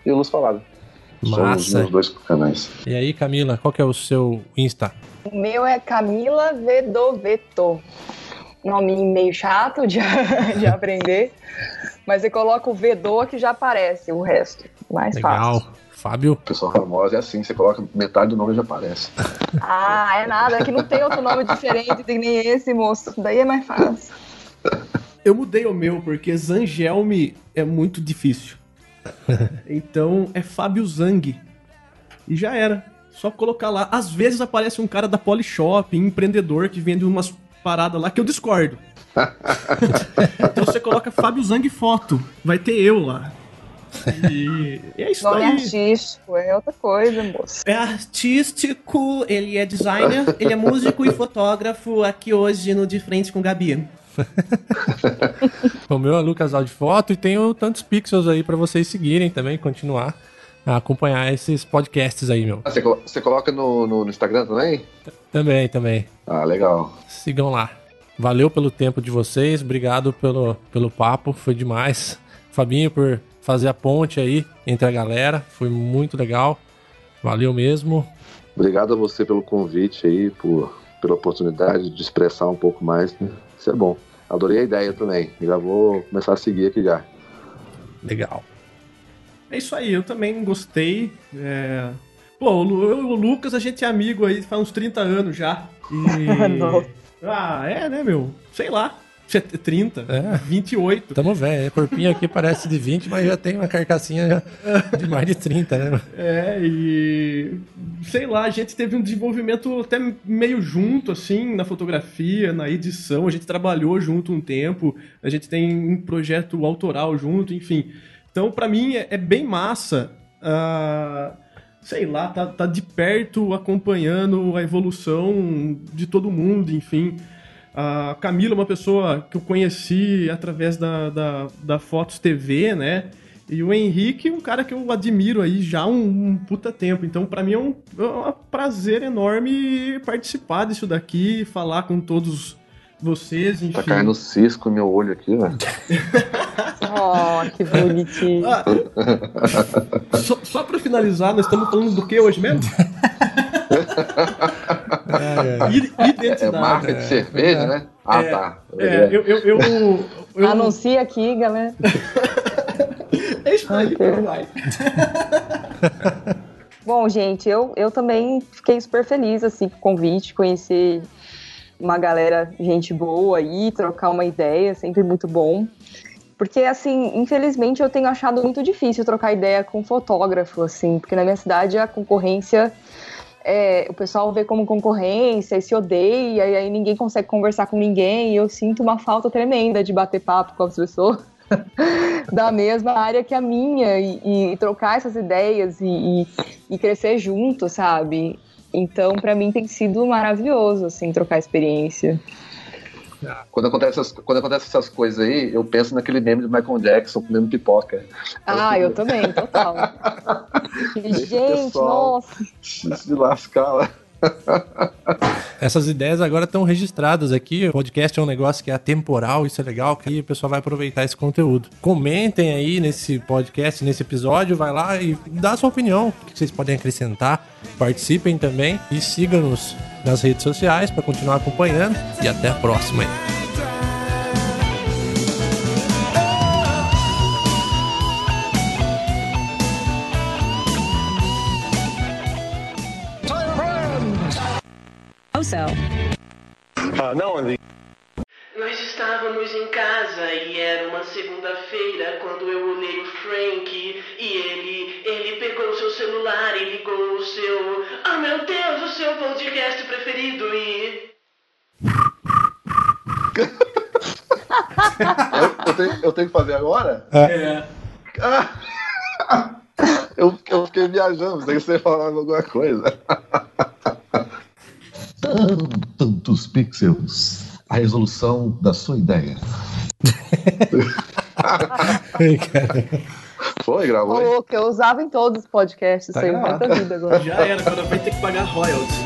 e o Luz Falada. São os Massa. meus dois canais. E aí, Camila, qual que é o seu Insta? O meu é Camila Vedoveto. Nome meio chato de, de aprender. Mas você coloca o Vedô que já aparece o resto. Mais Legal. fácil. Fábio. Pessoal famosa é assim, você coloca metade do nome e já aparece. Ah, é nada. É que não tem outro nome diferente que nem esse, moço. Daí é mais fácil. Eu mudei o meu, porque Zangelme é muito difícil. Então é Fábio Zang. E já era. Só colocar lá. Às vezes aparece um cara da Polishop, empreendedor, que vende umas paradas lá que eu discordo. então você coloca Fábio Zang foto. Vai ter eu lá. E é isso Nome aí. artístico, é outra coisa, moço. É artístico, ele é designer, ele é músico e fotógrafo aqui hoje no De Frente com Gabi. O meu é Lucas Aldi Foto e tenho tantos pixels aí pra vocês seguirem também, continuar a acompanhar esses podcasts aí, meu. Ah, você, colo- você coloca no, no- no Instagram também? Também, também. Ah, legal. Sigam lá. Valeu pelo tempo de vocês, obrigado pelo, pelo papo, foi demais. Fabinho por fazer a ponte aí entre a galera, foi muito legal. Valeu mesmo. Obrigado a você pelo convite aí, por, pela oportunidade de expressar um pouco mais. Né? Isso é bom. Adorei a ideia também. Já vou começar a seguir aqui já. Legal. É isso aí, eu também gostei. É... Pô, eu e o Lucas, a gente é amigo aí faz uns 30 anos já. E... Ah, é, né, meu? Sei lá. Cê- 30, É. 28. Tamo velho, o corpinho aqui parece de 20, mas já tem uma carcassinha de mais de 30, né? É, e sei lá, a gente teve um desenvolvimento até meio junto, assim, na fotografia, na edição. A gente trabalhou junto um tempo, a gente tem um projeto autoral junto, enfim. Então, pra mim, é, é bem massa. ah, sei lá, tá, tá de perto acompanhando a evolução de todo mundo, enfim. A Camila é uma pessoa que eu conheci através da, da, da Fotos TV, né? E o Henrique, um cara que eu admiro aí já há um, um puta tempo. Então, pra mim é um, é um prazer enorme participar disso daqui, falar com todos vocês, enfim. Tá caindo cisco no meu olho aqui, né? Oh, que bonitinho. Ah, só, só pra finalizar, nós estamos falando do que hoje mesmo? I- É Identidade. marca de cerveja, né? Ah, É, tá. É, eu, eu, eu, eu- Anuncia aqui, galera. É isso aí, vai. Bom, gente, eu, eu também fiquei super feliz assim, com o convite, conhecer uma galera, gente boa aí, trocar uma ideia, sempre muito bom. Porque, assim, infelizmente eu tenho achado muito difícil trocar ideia com fotógrafo, assim, porque na minha cidade a concorrência. É, o pessoal vê como concorrência e se odeia, e aí ninguém consegue conversar com ninguém, e eu sinto uma falta tremenda de bater papo com as pessoas da mesma área que a minha e, e trocar essas ideias e, e- e crescer junto, sabe? Então, pra mim tem sido maravilhoso, assim, trocar experiência. Quando acontece, essas, quando acontece essas coisas aí, eu penso naquele meme do Michael Jackson comendo pipoca. Ah, eu também, total. Gente, pessoal nossa. Se lascar lá. Essas ideias agora estão registradas aqui. O podcast é um negócio que é atemporal, isso é legal, que o pessoal vai aproveitar esse conteúdo. Comentem aí nesse podcast, nesse episódio, vai lá e dá a sua opinião, o que vocês podem acrescentar. Participem também e sigam-nos nas redes sociais para continuar acompanhando. E até a próxima. aí. Also. Uh, não, Mas está estávamos em casa e era uma segunda-feira quando eu olhei o Frank e ele, ele pegou seu celular e ligou o seu, ah meu Deus, o seu podcast preferido e Eu, eu tenho, eu tenho que fazer agora? É. Ah, eu, eu fiquei viajando, sei que você falar alguma coisa. Tantos pixels. A resolução da sua ideia. Foi, gravou? Ô, louco, eu usava em todos os podcasts, Tá aí, gravado. muita vida agora. Já era, agora vai ter que pagar royalties.